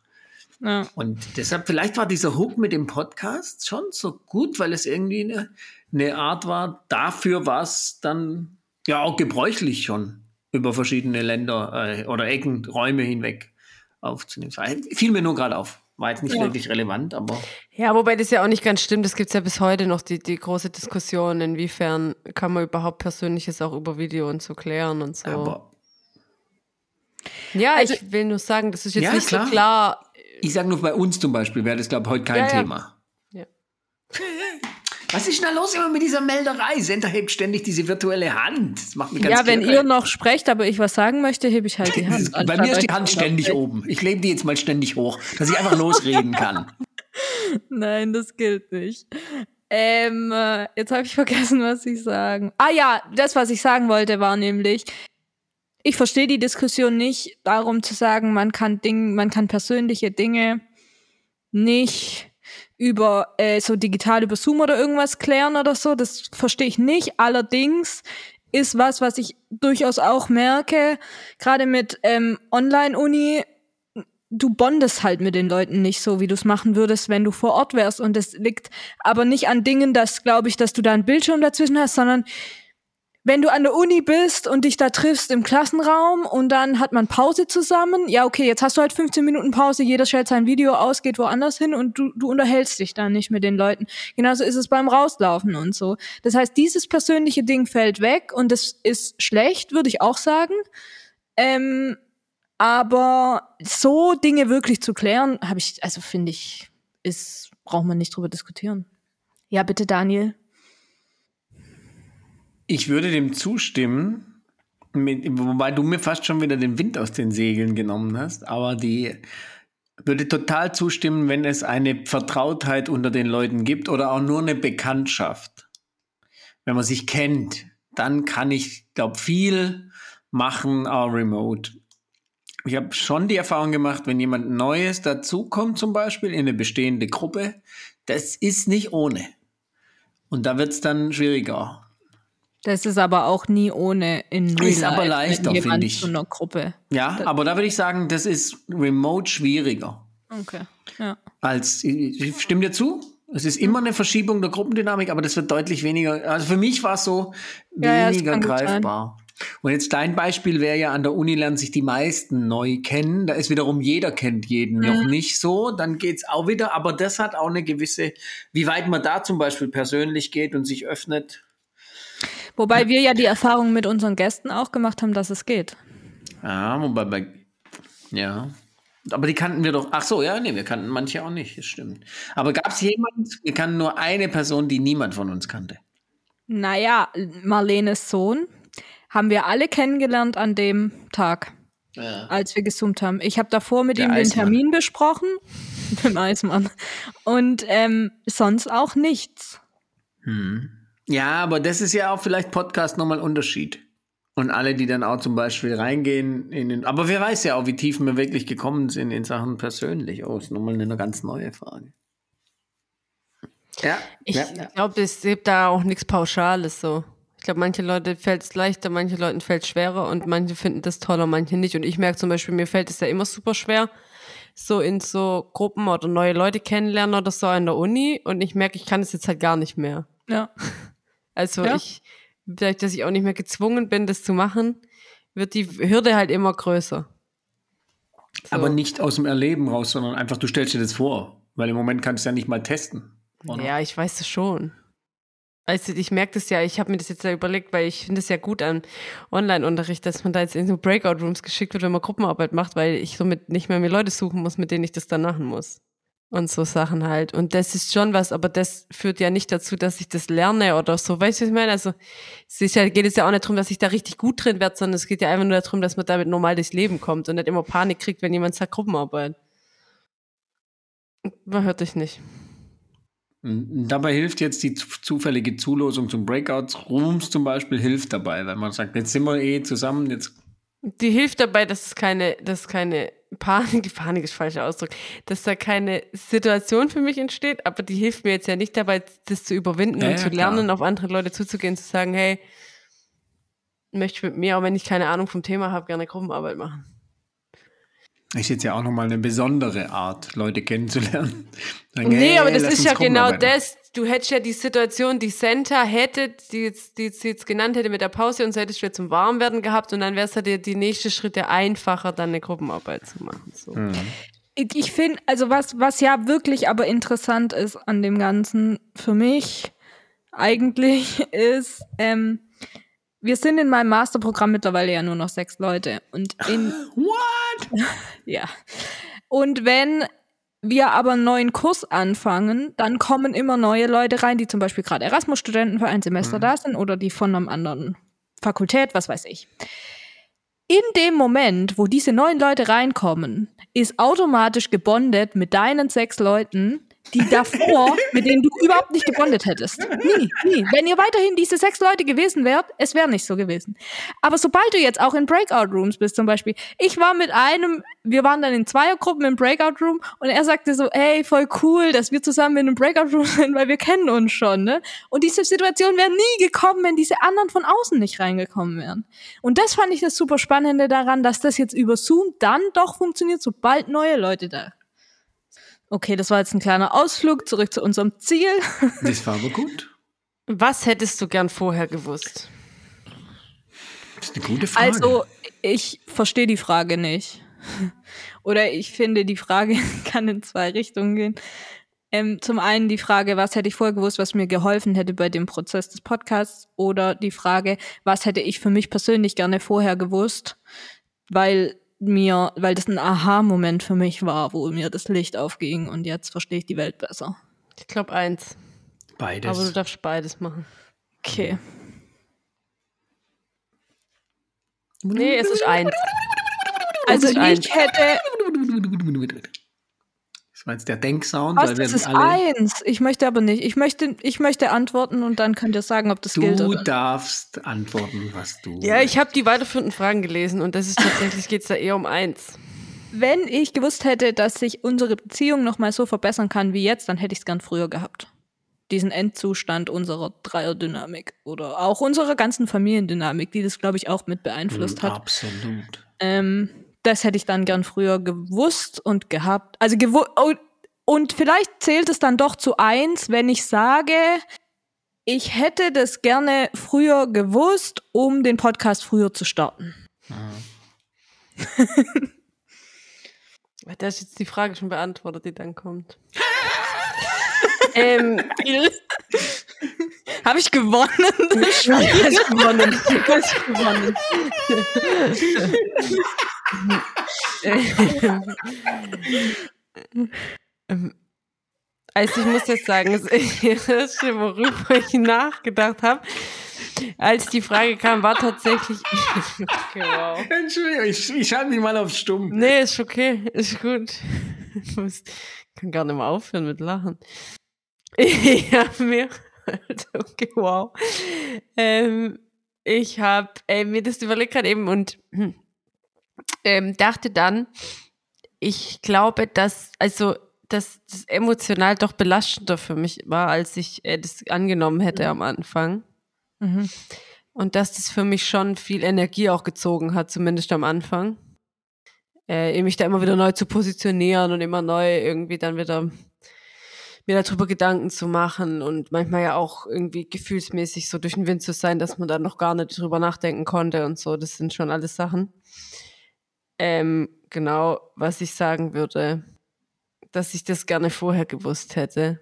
Ja. Und deshalb, vielleicht war dieser Hook mit dem Podcast schon so gut, weil es irgendwie eine, eine Art war, dafür was dann ja auch gebräuchlich schon über verschiedene Länder äh, oder Ecken, Räume hinweg aufzunehmen. Fiel mir nur gerade auf. War jetzt nicht ja. wirklich relevant, aber. Ja, wobei das ja auch nicht ganz stimmt. Es gibt ja bis heute noch die, die große Diskussion, inwiefern kann man überhaupt Persönliches auch über Video und so klären und so. Aber ja, also, ich will nur sagen, das ist jetzt ja, nicht klar. so klar. Ich sage nur, bei uns zum Beispiel wäre das, glaube ich, heute kein ja, Thema. Ja. Was ist denn da los immer mit dieser Melderei? Sender hebt ständig diese virtuelle Hand. Das macht mich ganz Ja, wenn ihr noch sprecht, aber ich was sagen möchte, hebe ich halt die Hand. Bei mir ist die Hand ständig oben. Ich lebe die jetzt mal ständig hoch, dass ich einfach losreden kann. Nein, das gilt nicht. Ähm, äh, jetzt habe ich vergessen, was ich sagen. Ah ja, das, was ich sagen wollte, war nämlich, ich verstehe die Diskussion nicht darum zu sagen, man kann Dinge, man kann persönliche Dinge nicht über äh, so digital über Zoom oder irgendwas klären oder so. Das verstehe ich nicht. Allerdings ist was, was ich durchaus auch merke, gerade mit ähm, Online-Uni, du bondest halt mit den Leuten nicht so, wie du es machen würdest, wenn du vor Ort wärst. Und das liegt aber nicht an Dingen, dass, glaube ich, dass du da einen Bildschirm dazwischen hast, sondern wenn du an der Uni bist und dich da triffst im Klassenraum und dann hat man Pause zusammen, ja, okay, jetzt hast du halt 15 Minuten Pause, jeder stellt sein Video aus, geht woanders hin und du, du unterhältst dich dann nicht mit den Leuten. Genauso ist es beim Rauslaufen und so. Das heißt, dieses persönliche Ding fällt weg und das ist schlecht, würde ich auch sagen. Ähm, aber so Dinge wirklich zu klären, habe ich, also finde ich, ist, braucht man nicht drüber diskutieren. Ja, bitte, Daniel. Ich würde dem zustimmen, mit, wobei du mir fast schon wieder den Wind aus den Segeln genommen hast, aber die würde total zustimmen, wenn es eine Vertrautheit unter den Leuten gibt oder auch nur eine Bekanntschaft. Wenn man sich kennt, dann kann ich, glaube viel machen, auch remote. Ich habe schon die Erfahrung gemacht, wenn jemand Neues dazukommt, zum Beispiel in eine bestehende Gruppe, das ist nicht ohne. Und da wird es dann schwieriger. Das ist aber auch nie ohne in Real Ist aber leichter, finde ich. Zu einer Gruppe. Ja, das aber da würde ich sagen, das ist remote schwieriger. Okay, ja. Als, ich stimme dir zu? Es ist immer eine Verschiebung der Gruppendynamik, aber das wird deutlich weniger. Also für mich war es so ja, weniger greifbar. Und jetzt dein Beispiel wäre ja, an der Uni lernen sich die meisten neu kennen. Da ist wiederum jeder kennt jeden mhm. noch nicht so. Dann geht es auch wieder, aber das hat auch eine gewisse, wie weit man da zum Beispiel persönlich geht und sich öffnet, Wobei wir ja die Erfahrung mit unseren Gästen auch gemacht haben, dass es geht. Ja, wobei bei, ja. Aber die kannten wir doch. Ach so, ja, nee, wir kannten manche auch nicht, das stimmt. Aber gab es jemanden, wir kannten nur eine Person, die niemand von uns kannte? Naja, Marlenes Sohn haben wir alle kennengelernt an dem Tag, ja. als wir gesummt haben. Ich habe davor mit Der ihm Eismann. den Termin besprochen, mit dem Eismann. Und ähm, sonst auch nichts. Hm. Ja, aber das ist ja auch vielleicht Podcast nochmal Unterschied. Und alle, die dann auch zum Beispiel reingehen in den. Aber wer weiß ja auch, wie tief wir wirklich gekommen sind in Sachen persönlich. Oh, ist nochmal eine ganz neue Frage. Ja. Ich ja, ja. glaube, es gibt da auch nichts Pauschales so. Ich glaube, manche Leute fällt es leichter, manche Leuten fällt es schwerer und manche finden das toller, manche nicht. Und ich merke zum Beispiel, mir fällt es ja immer super schwer, so in so Gruppen oder neue Leute kennenlernen oder so in der Uni und ich merke, ich kann es jetzt halt gar nicht mehr. Ja. Also Ja. ich, vielleicht, dass ich auch nicht mehr gezwungen bin, das zu machen, wird die Hürde halt immer größer. So. Aber nicht aus dem Erleben raus, sondern einfach, du stellst dir das vor. Weil im Moment kannst du ja nicht mal testen. oder? Ja, ich weiß das schon. Also ich merke das ja, ich habe mir das jetzt ja überlegt, weil ich finde es ja gut an Online-Unterricht, dass man da jetzt in so Breakout-Rooms geschickt wird, wenn man Gruppenarbeit macht, weil ich somit nicht mehr mir Leute suchen muss, mit denen ich das dann machen muss. Und so Sachen halt. Und das ist schon was, aber das führt ja nicht dazu, dass ich das lerne oder so. Weißt du, was ich meine? Also es ist ja, geht es ja auch nicht darum, dass ich da richtig gut drin werde, sondern es geht ja einfach nur darum, dass man damit normal durchs Leben kommt und nicht immer Panik kriegt, wenn jemand sagt Gruppenarbeit. Man hört dich nicht. Dabei hilft jetzt die zu- zufällige Zulosung zum Breakouts Rooms zum Beispiel, hilft dabei, weil man sagt, jetzt sind wir eh zusammen, jetzt Die hilft dabei, dass es keine, dass keine Panik, Panik ist falscher Ausdruck, dass da keine Situation für mich entsteht, aber die hilft mir jetzt ja nicht dabei, das zu überwinden Ja, und ja, zu klar. lernen, auf andere Leute zuzugehen, zu sagen, hey, möchte ich mit mir, auch wenn ich keine Ahnung vom Thema habe, gerne Gruppenarbeit machen. ist jetzt ja auch nochmal eine besondere Art, Leute kennenzulernen. Sagen, nee, hey, aber das ist ja genau das. Du hättest ja die Situation, die Senta hätte, die jetzt, die jetzt, genannt hätte mit der Pause und so hättest du ja zum Warmwerden gehabt und dann wäre es ja die, die nächste Schritte einfacher, dann eine Gruppenarbeit zu machen. So. Mhm. Ich ich finde, also was, was ja wirklich aber interessant ist an dem Ganzen für mich eigentlich ist, ähm, wir sind in meinem Masterprogramm mittlerweile ja nur noch sechs Leute. Und in, What? ja. Und wenn wir aber einen neuen Kurs anfangen, dann kommen immer neue Leute rein, die zum Beispiel gerade Erasmus-Studenten für ein Semester da sind oder die von einer anderen Fakultät, was weiß ich. In dem Moment, wo diese neuen Leute reinkommen, ist automatisch gebondet mit deinen sechs Leuten, die davor, mit denen du überhaupt nicht gebondet hättest. Nie, nie. Wenn ihr weiterhin diese sechs Leute gewesen wärt, es wäre nicht so gewesen. Aber sobald du jetzt auch in Breakout-Rooms bist, zum Beispiel, ich war mit einem, wir waren dann in Zweiergruppen im Breakout-Room und er sagte so, ey, voll cool, dass wir zusammen in einem Breakout-Room sind, weil wir kennen uns schon, ne? Und diese Situation wäre nie gekommen, wenn diese anderen von außen nicht reingekommen wären. Und das fand ich das super Spannende daran, dass das jetzt über Zoom dann doch funktioniert, sobald neue Leute da. Okay, das war jetzt ein kleiner Ausflug zurück zu unserem Ziel. Das war aber gut. Was hättest du gern vorher gewusst? Das ist eine gute Frage. Also, ich verstehe die Frage nicht. Oder ich finde, die Frage kann in zwei Richtungen gehen. Ähm, zum einen die Frage, was hätte ich vorher gewusst, was mir geholfen hätte bei dem Prozess des Podcasts? Oder die Frage, was hätte ich für mich persönlich gerne vorher gewusst, weil mir, weil das ein Aha-Moment für mich war, wo mir das Licht aufging und jetzt verstehe ich die Welt besser. Ich glaube eins. Beides. Aber du darfst beides machen. Okay. Nee, es ist eins. Also ich hätte, Das war jetzt der Denksound, was, weil wir das ist alle. eins. Ich möchte aber nicht. Ich möchte, ich möchte antworten und dann könnt ihr sagen, ob das gilt Du oder nicht. darfst antworten, was du. Ja, ich habe die weiterführenden Fragen gelesen und das ist tatsächlich, geht es da eher um eins. Wenn ich gewusst hätte, dass sich unsere Beziehung noch mal so verbessern kann wie jetzt, dann hätte ich es gern früher gehabt. Diesen Endzustand unserer Dreierdynamik oder auch unserer ganzen Familiendynamik, die das, glaube ich, auch mit beeinflusst hat. Absolut. Ähm, das hätte ich dann gern früher gewusst und gehabt. Also gewu oh, und vielleicht zählt es dann doch zu eins, wenn ich sage, ich hätte das gerne früher gewusst, um den Podcast früher zu starten. Da ist jetzt die Frage schon beantwortet, die dann kommt. ähm, Habe ich gewonnen? hast gewonnen. Hast gewonnen. Ähm, also ich muss jetzt sagen, das Erste, worüber ich nachgedacht habe, als die Frage kam, war tatsächlich. Okay, wow. Entschuldigung, ich, ich schalte mich mal auf Stumm. Nee, ist okay, ist gut. Ich muss, kann gar nicht mehr aufhören mit Lachen. Ich habe mir, okay, wow. Ähm, ich habe äh, mir das überlegt gerade eben und hm, ähm, dachte dann, ich glaube, dass, also, dass das emotional doch belastender für mich war, als ich äh, das angenommen hätte am Anfang. Mhm. Und dass das für mich schon viel Energie auch gezogen hat, zumindest am Anfang. äh, mich da immer wieder neu zu positionieren und immer neu irgendwie dann wieder mir darüber Gedanken zu machen und manchmal ja auch irgendwie gefühlsmäßig so durch den Wind zu sein, dass man dann noch gar nicht drüber nachdenken konnte und so. Das sind schon alles Sachen. Ähm, genau, was ich sagen würde, dass ich das gerne vorher gewusst hätte.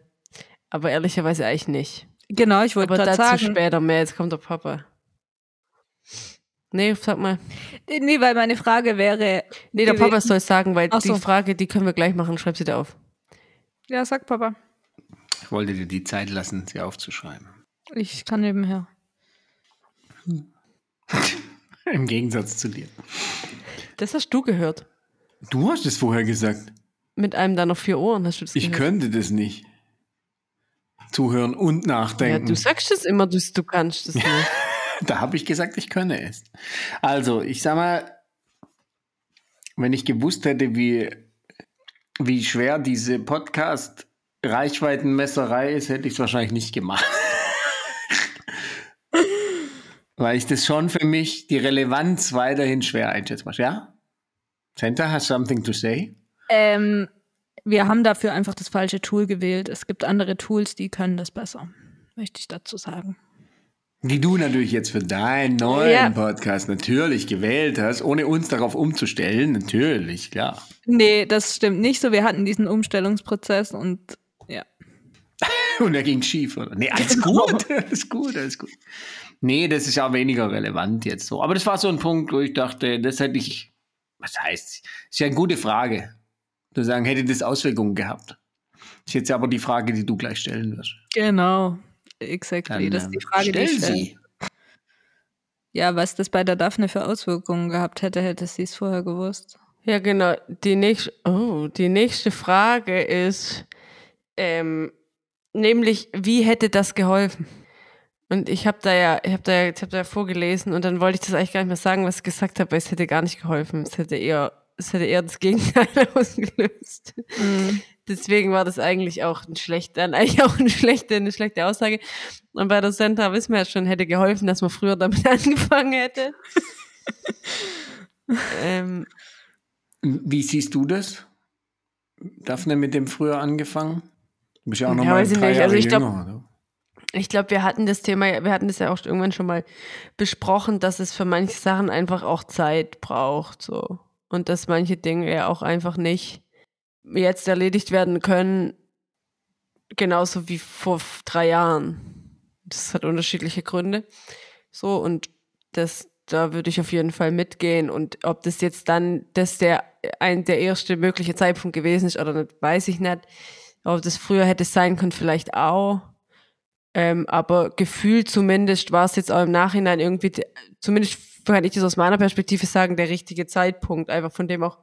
Aber ehrlicherweise eigentlich nicht. Genau, ich wollte Aber gerade dazu sagen. später mehr. Jetzt kommt der Papa. Nee, sag mal. Nee, weil meine Frage wäre. Nee, der Papa soll sagen, weil so. die Frage, die können wir gleich machen. Schreib sie da auf. Ja, sag Papa. Ich wollte dir die Zeit lassen, sie aufzuschreiben. Ich kann nebenher. Im Gegensatz zu dir. Das hast du gehört. Du hast es vorher gesagt. Mit einem da noch vier Ohren hast du das Ich gehört. könnte das nicht. Zuhören und Ja, nachdenken. du sagst es immer, du, du kannst es nicht. Da habe ich gesagt, ich könne es. Also, ich sag mal, wenn ich gewusst hätte, wie, wie schwer diese Podcast-Reichweitenmesserei ist, hätte ich es wahrscheinlich nicht gemacht. Weil ich das schon für mich die Relevanz weiterhin schwer einschätze. Ja? Santa has something to say? Ähm, wir haben dafür einfach das falsche Tool gewählt. Es gibt andere Tools, die können das besser. Möchte ich dazu sagen. Die du natürlich jetzt für deinen neuen Ja. Podcast natürlich gewählt hast, ohne uns darauf umzustellen. Natürlich, klar. Nee, das stimmt nicht so. Wir hatten diesen Umstellungsprozess und ja. Und er ging schief, oder? Nee, alles gut, alles gut, alles gut. Nee, das ist ja weniger relevant jetzt so. Aber das war so ein Punkt, wo ich dachte, das hätte ich, was heißt, ist ja eine gute Frage. Zu sagen, hätte das Auswirkungen gehabt? Ist jetzt aber die Frage, die du gleich stellen wirst. Genau. Exactly. das ist die ähm, Frage, die stell ich stelle. sie. Ja, was das bei der Daphne für Auswirkungen gehabt hätte, hätte sie es vorher gewusst. Ja, genau. Die nächste, oh, die nächste Frage ist, ähm, nämlich, wie hätte das geholfen? Und ich habe da ja, ich habe da, ja- ich habe da ja vorgelesen und dann wollte ich das eigentlich gar nicht mehr sagen, was ich gesagt habe, weil es hätte gar nicht geholfen. Es hätte eher, es hätte eher das Gegenteil ausgelöst. Deswegen war das eigentlich auch ein schlechter, eigentlich auch eine schlechte, eine schlechte Aussage. Und bei der Center wissen wir ja schon, hätte geholfen, dass man früher damit angefangen hätte. ähm, Wie siehst du das? Daphne mit dem früher angefangen? Du bist ja auch noch Ja, drei nicht. Jahre Also ich glaub- jünger, oder? Ich glaube, wir hatten das Thema, wir hatten das ja auch irgendwann schon mal besprochen, dass es für manche Sachen einfach auch Zeit braucht, so. Und dass manche Dinge ja auch einfach nicht jetzt erledigt werden können, genauso wie vor drei Jahren. Das hat unterschiedliche Gründe. So, und das, da würde ich auf jeden Fall mitgehen. Und ob das jetzt dann, das der, ein, der erste mögliche Zeitpunkt gewesen ist oder nicht, weiß ich nicht. Ob das früher hätte sein können, vielleicht auch. Ähm, aber gefühlt zumindest war es jetzt auch im Nachhinein irgendwie, de- zumindest kann ich das aus meiner Perspektive sagen, der richtige Zeitpunkt. Einfach von dem auch,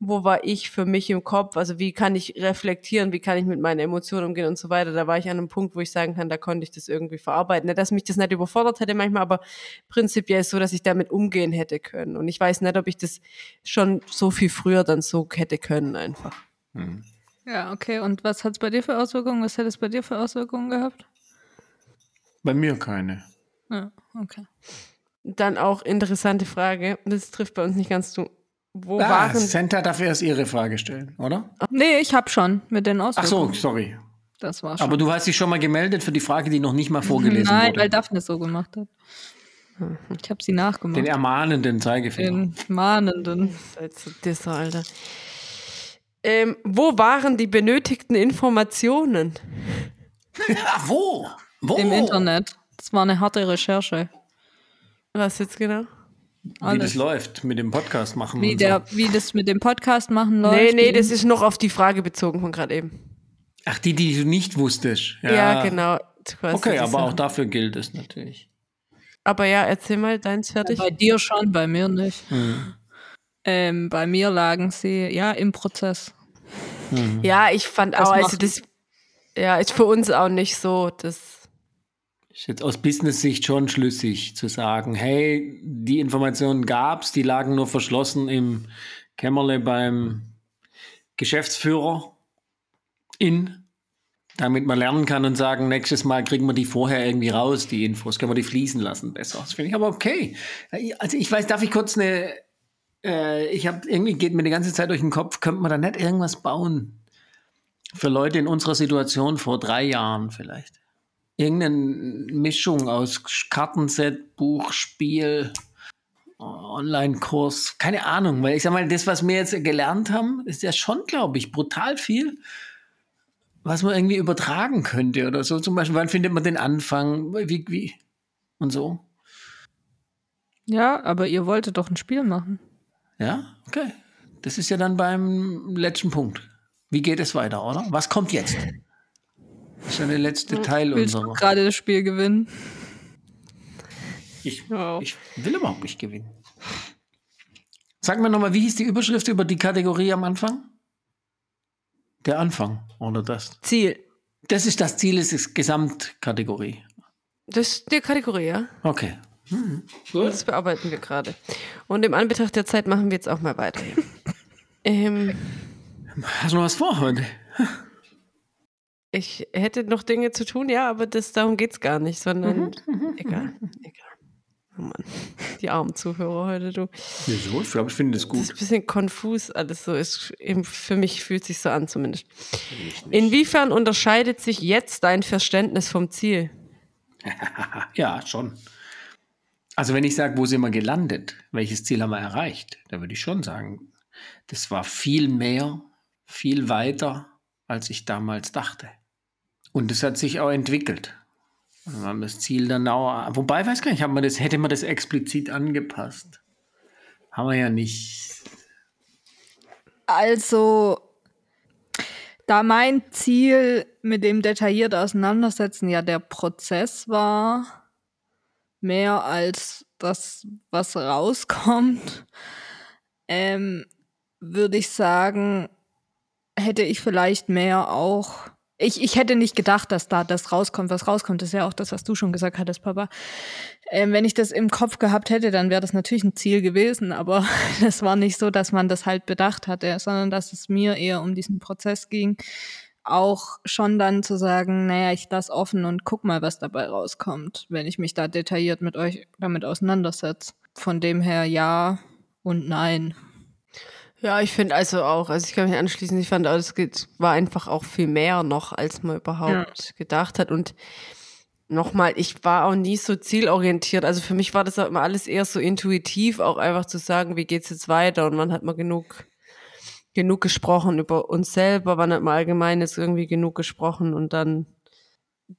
wo war ich für mich im Kopf? Also wie kann ich reflektieren, wie kann ich mit meinen Emotionen umgehen und so weiter. Da war ich an einem Punkt, wo ich sagen kann, da konnte ich das irgendwie verarbeiten. Nicht, dass mich das nicht überfordert hätte manchmal, aber prinzipiell so, dass ich damit umgehen hätte können. Und ich weiß nicht, ob ich das schon so viel früher dann so hätte können einfach. Hm. Ja, okay. Und was hat es bei dir für Auswirkungen? Was hätte es bei dir für Auswirkungen gehabt? Bei mir keine. Ja, okay. Dann auch interessante Frage, das trifft bei uns nicht ganz zu. Wo Ah, waren Senta darf erst ihre Frage stellen, oder? Nee, ich habe schon mit den Ach Auswirkungen. so, sorry. Das war schon. Aber du hast dich schon mal gemeldet für die Frage, die noch nicht mal vorgelesen Nein, wurde. weil Daphne es so gemacht hat. Ich habe sie nachgemacht. Den ermahnenden Zeigefinger. Den mahnenden. Also Disser, Alter. Ähm, wo waren die benötigten Informationen? Ah, wo? Wo? Im Internet. Das war eine harte Recherche. Was jetzt genau? Wie Alles. das läuft mit dem Podcast machen. Wie, und der, wie das mit dem Podcast machen läuft. Nee, nee, wie- das ist noch auf die Frage bezogen von gerade eben. so. Ach, die, die du nicht wusstest. Ja, genau. Quasi Okay, aber auch dafür gilt es natürlich. Aber ja, erzähl mal deins fertig. Bei dir schon, bei mir nicht. Hm. Ähm, bei mir lagen sie ja im Prozess. Ja, ich fand Das auch, also das, ja, ist für uns auch nicht so, das, Ist jetzt aus Business-Sicht schon schlüssig zu sagen, hey, die Informationen gab's, die lagen nur verschlossen im Kämmerle beim Geschäftsführer in, damit man lernen kann und sagen, nächstes Mal kriegen wir die vorher irgendwie raus, die Infos, können wir die fließen lassen besser. Das finde ich aber okay. Also ich weiß, darf ich kurz eine äh, ich habe irgendwie geht mir die ganze Zeit durch den Kopf, könnte man da nicht irgendwas bauen? Für Leute in unserer Situation vor drei Jahren vielleicht. Irgendeine Mischung aus Kartenset, Buch, Spiel, Online-Kurs, keine Ahnung, weil ich sag mal, das, was wir jetzt gelernt haben, ist ja schon, glaube ich, brutal viel, was man irgendwie übertragen könnte oder so. Zum Beispiel, wann findet man den Anfang, wie, wie und so. Ja, aber ihr wolltet doch ein Spiel machen. Ja, okay. Das ist ja dann beim letzten Punkt. Wie geht es weiter, oder? Was kommt jetzt? Das ist ja der letzte Teil Willst du unserer. gerade das Spiel gewinnen? Ich, Ja. ich will überhaupt nicht gewinnen. Sag mir nochmal, wie hieß die Überschrift über die Kategorie am Anfang? Der Anfang, oder das? Ziel. Das ist das Ziel, es ist Gesamtkategorie. Das ist die Kategorie, ja. Okay. Mhm. Gut. Das bearbeiten wir gerade. Und im Anbetracht der Zeit machen wir jetzt auch mal weiter. ähm, Hast du noch was vor heute? Ich hätte noch Dinge zu tun, ja, aber das, darum geht es gar nicht, sondern egal, egal. Oh Mann, die armen Zuhörer heute, du. Wieso? Ich glaube, ich finde das Das ist gut. ein bisschen konfus alles so. Ist, eben für mich fühlt sich so an zumindest. Inwiefern unterscheidet sich jetzt dein Verständnis vom Ziel? Ja, schon. Also wenn ich sage, wo sind wir gelandet, welches Ziel haben wir erreicht, dann würde ich schon sagen, das war viel mehr, viel weiter, als ich damals dachte. Und es hat sich auch entwickelt. Wir haben das Ziel dann auch, wobei, weiß gar nicht, haben das, hätte man das explizit angepasst? Haben wir ja nicht. Also, da mein Ziel mit dem detailliert auseinandersetzen ja der Prozess war, mehr als das, was rauskommt, ähm, würde ich sagen, hätte ich vielleicht mehr auch. Ich, ich hätte nicht gedacht, dass da das rauskommt, was rauskommt. Das ist ja auch das, was du schon gesagt hattest, Papa. Ähm, wenn ich das im Kopf gehabt hätte, dann wäre das natürlich ein Ziel gewesen, aber das war nicht so, dass man das halt bedacht hatte, sondern dass es mir eher um diesen Prozess ging, auch schon dann zu sagen, naja, ich lasse offen und guck mal, was dabei rauskommt, wenn ich mich da detailliert mit euch damit auseinandersetze. Von dem her ja und nein. Ja, ich finde also auch, also ich kann mich anschließen, ich fand auch, es war einfach auch viel mehr noch, als man überhaupt gedacht hat. Und nochmal, ich war auch nie so zielorientiert. Also für mich war das auch immer alles eher so intuitiv, auch einfach zu sagen, wie geht's jetzt weiter und wann hat man genug, genug gesprochen über uns selber, wann hat man allgemein jetzt irgendwie genug gesprochen und dann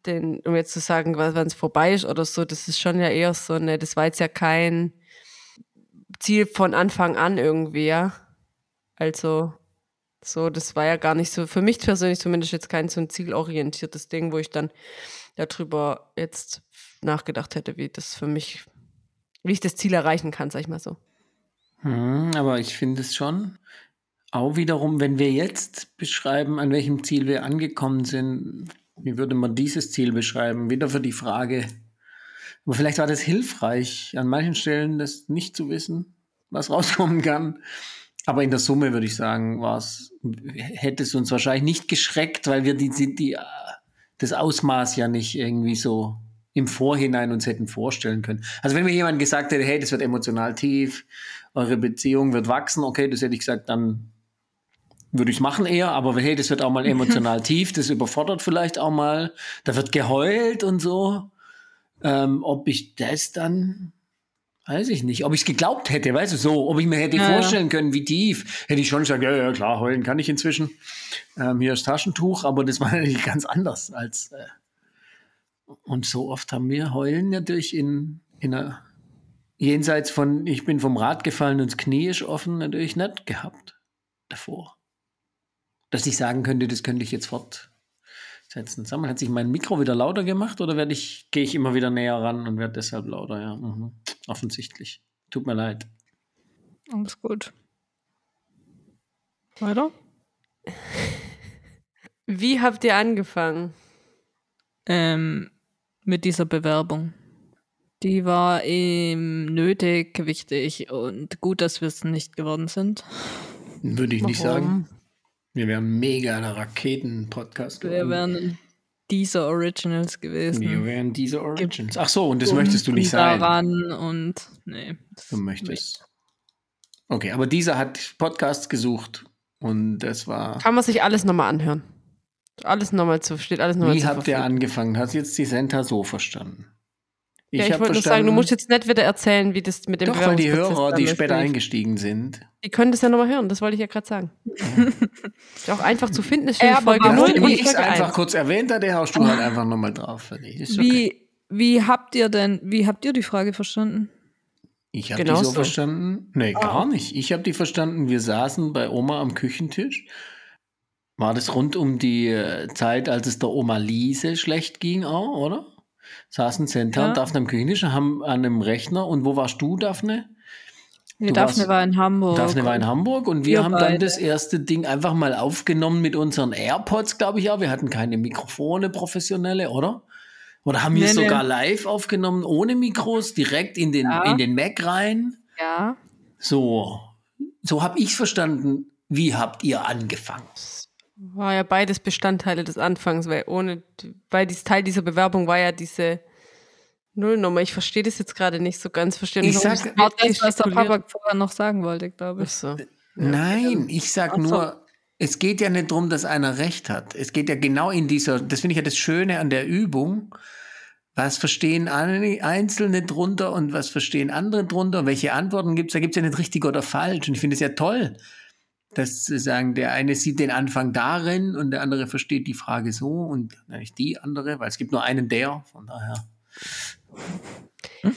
den, um jetzt zu sagen, wann es vorbei ist oder so, das ist schon ja eher so, ne, das war jetzt ja kein Ziel von Anfang an irgendwie, ja. Also, so, das war ja gar nicht so, für mich persönlich zumindest jetzt kein so ein zielorientiertes Ding, wo ich dann darüber jetzt nachgedacht hätte, wie das für mich, wie ich das Ziel erreichen kann, sag ich mal so. Hm, aber ich finde es schon. Auch wiederum, wenn wir jetzt beschreiben, an welchem Ziel wir angekommen sind, wie würde man dieses Ziel beschreiben? Wieder für die Frage. Aber vielleicht war das hilfreich, an manchen Stellen das nicht zu wissen, was rauskommen kann. Aber in der Summe würde ich sagen, war es, hätte es uns wahrscheinlich nicht geschreckt, weil wir die, die, die, äh, das Ausmaß ja nicht irgendwie so im Vorhinein uns hätten vorstellen können. Also wenn mir jemand gesagt hätte, hey, das wird emotional tief, eure Beziehung wird wachsen, okay, das hätte ich gesagt, dann würde ich es machen eher, aber hey, das wird auch mal emotional tief, das überfordert vielleicht auch mal, da wird geheult und so. Ähm, ob ich das dann, weiß ich nicht, ob ich es geglaubt hätte, weißt du, so, ob ich mir hätte Ja, vorstellen können, wie tief, hätte ich schon gesagt, ja, ja, klar, heulen kann ich inzwischen. Ähm, hier ist Taschentuch, aber das war natürlich ganz anders als, äh, und so oft haben wir Heulen natürlich in, in einer, jenseits von, ich bin vom Rad gefallen und das Knie ist offen, natürlich nicht gehabt davor. Dass ich sagen könnte, das könnte ich jetzt fortsetzen. Sag mal, hat sich mein Mikro wieder lauter gemacht oder werde ich, gehe ich immer wieder näher ran und werde deshalb lauter? Ja, mhm. offensichtlich. Tut mir leid. Alles gut. Weiter? Wie habt ihr angefangen? Ähm, mit dieser Bewerbung. Die war eben nötig, wichtig und gut, dass wir es nicht geworden sind. Würde ich nicht Warum? sagen. Wir wären mega der Raketen-Podcast Wir wären diese Originals Wir gewesen. wären diese Origins. Ach so, und das Und- möchtest du nicht und sein. Daran und nee. das Du möchtest. Okay, aber dieser hat Podcasts gesucht und das war. Kann man sich alles nochmal anhören. Alles nochmal zu, steht alles nochmal Wie zur habt ihr angefangen? Hast jetzt die Senta so verstanden? Ja, ich wollte nur sagen, du musst jetzt nicht wieder erzählen, wie das mit dem Doch, weil die Hörer, die später eingestiegen sind. Die können das ja nochmal hören, das wollte ich ja gerade sagen. ist auch einfach zu finden, ist schon Ja, ja, aber Folge warum? 0 Wie und ich es einfach 1. kurz erwähnt hatte, haust du halt einfach nochmal drauf. Okay. Wie, wie habt ihr denn, wie habt ihr die Frage verstanden? Ich habe die Genau so so. verstanden. Nee, gar nicht. Ich habe die verstanden. Wir saßen bei Oma am Küchentisch. War das rund um die äh, Zeit, als es der Oma Liese schlecht ging, auch, oder? Saßen Senta Ja. und Daphne am Küchentisch, haben an einem Rechner. Und wo warst du, Daphne? Nee, Du Daphne warst- war in Hamburg. Daphne war in Hamburg und wir Wir haben dann beide. das erste Ding einfach mal aufgenommen mit unseren AirPods, glaube ich auch. Wir hatten keine Mikrofone professionelle, oder? Oder haben wir nee. sogar live aufgenommen, ohne Mikros, direkt in den, Ja. in den Mac rein? Ja. So, so habe ich verstanden. Wie habt ihr angefangen? War ja beides Bestandteile des Anfangs, weil ohne, weil dieses Teil dieser Bewerbung war ja diese Nullnummer. Ich verstehe das jetzt gerade nicht so ganz. Verstehe Ich sag- das was der Papa vorher noch sagen wollte, glaube ich. so. Nein, ich sag Ach so. nur, es geht ja nicht darum, dass einer recht hat. Es geht ja genau in dieser, das finde ich ja das Schöne an der Übung. Was verstehen Einzelne drunter und was verstehen andere drunter? Welche Antworten gibt es? Da gibt es ja nicht richtig oder falsch. Und ich finde es ja toll, dass zu sagen, der eine sieht den Anfang darin und der andere versteht die Frage so und nicht die andere, weil es gibt nur einen der. Von daher.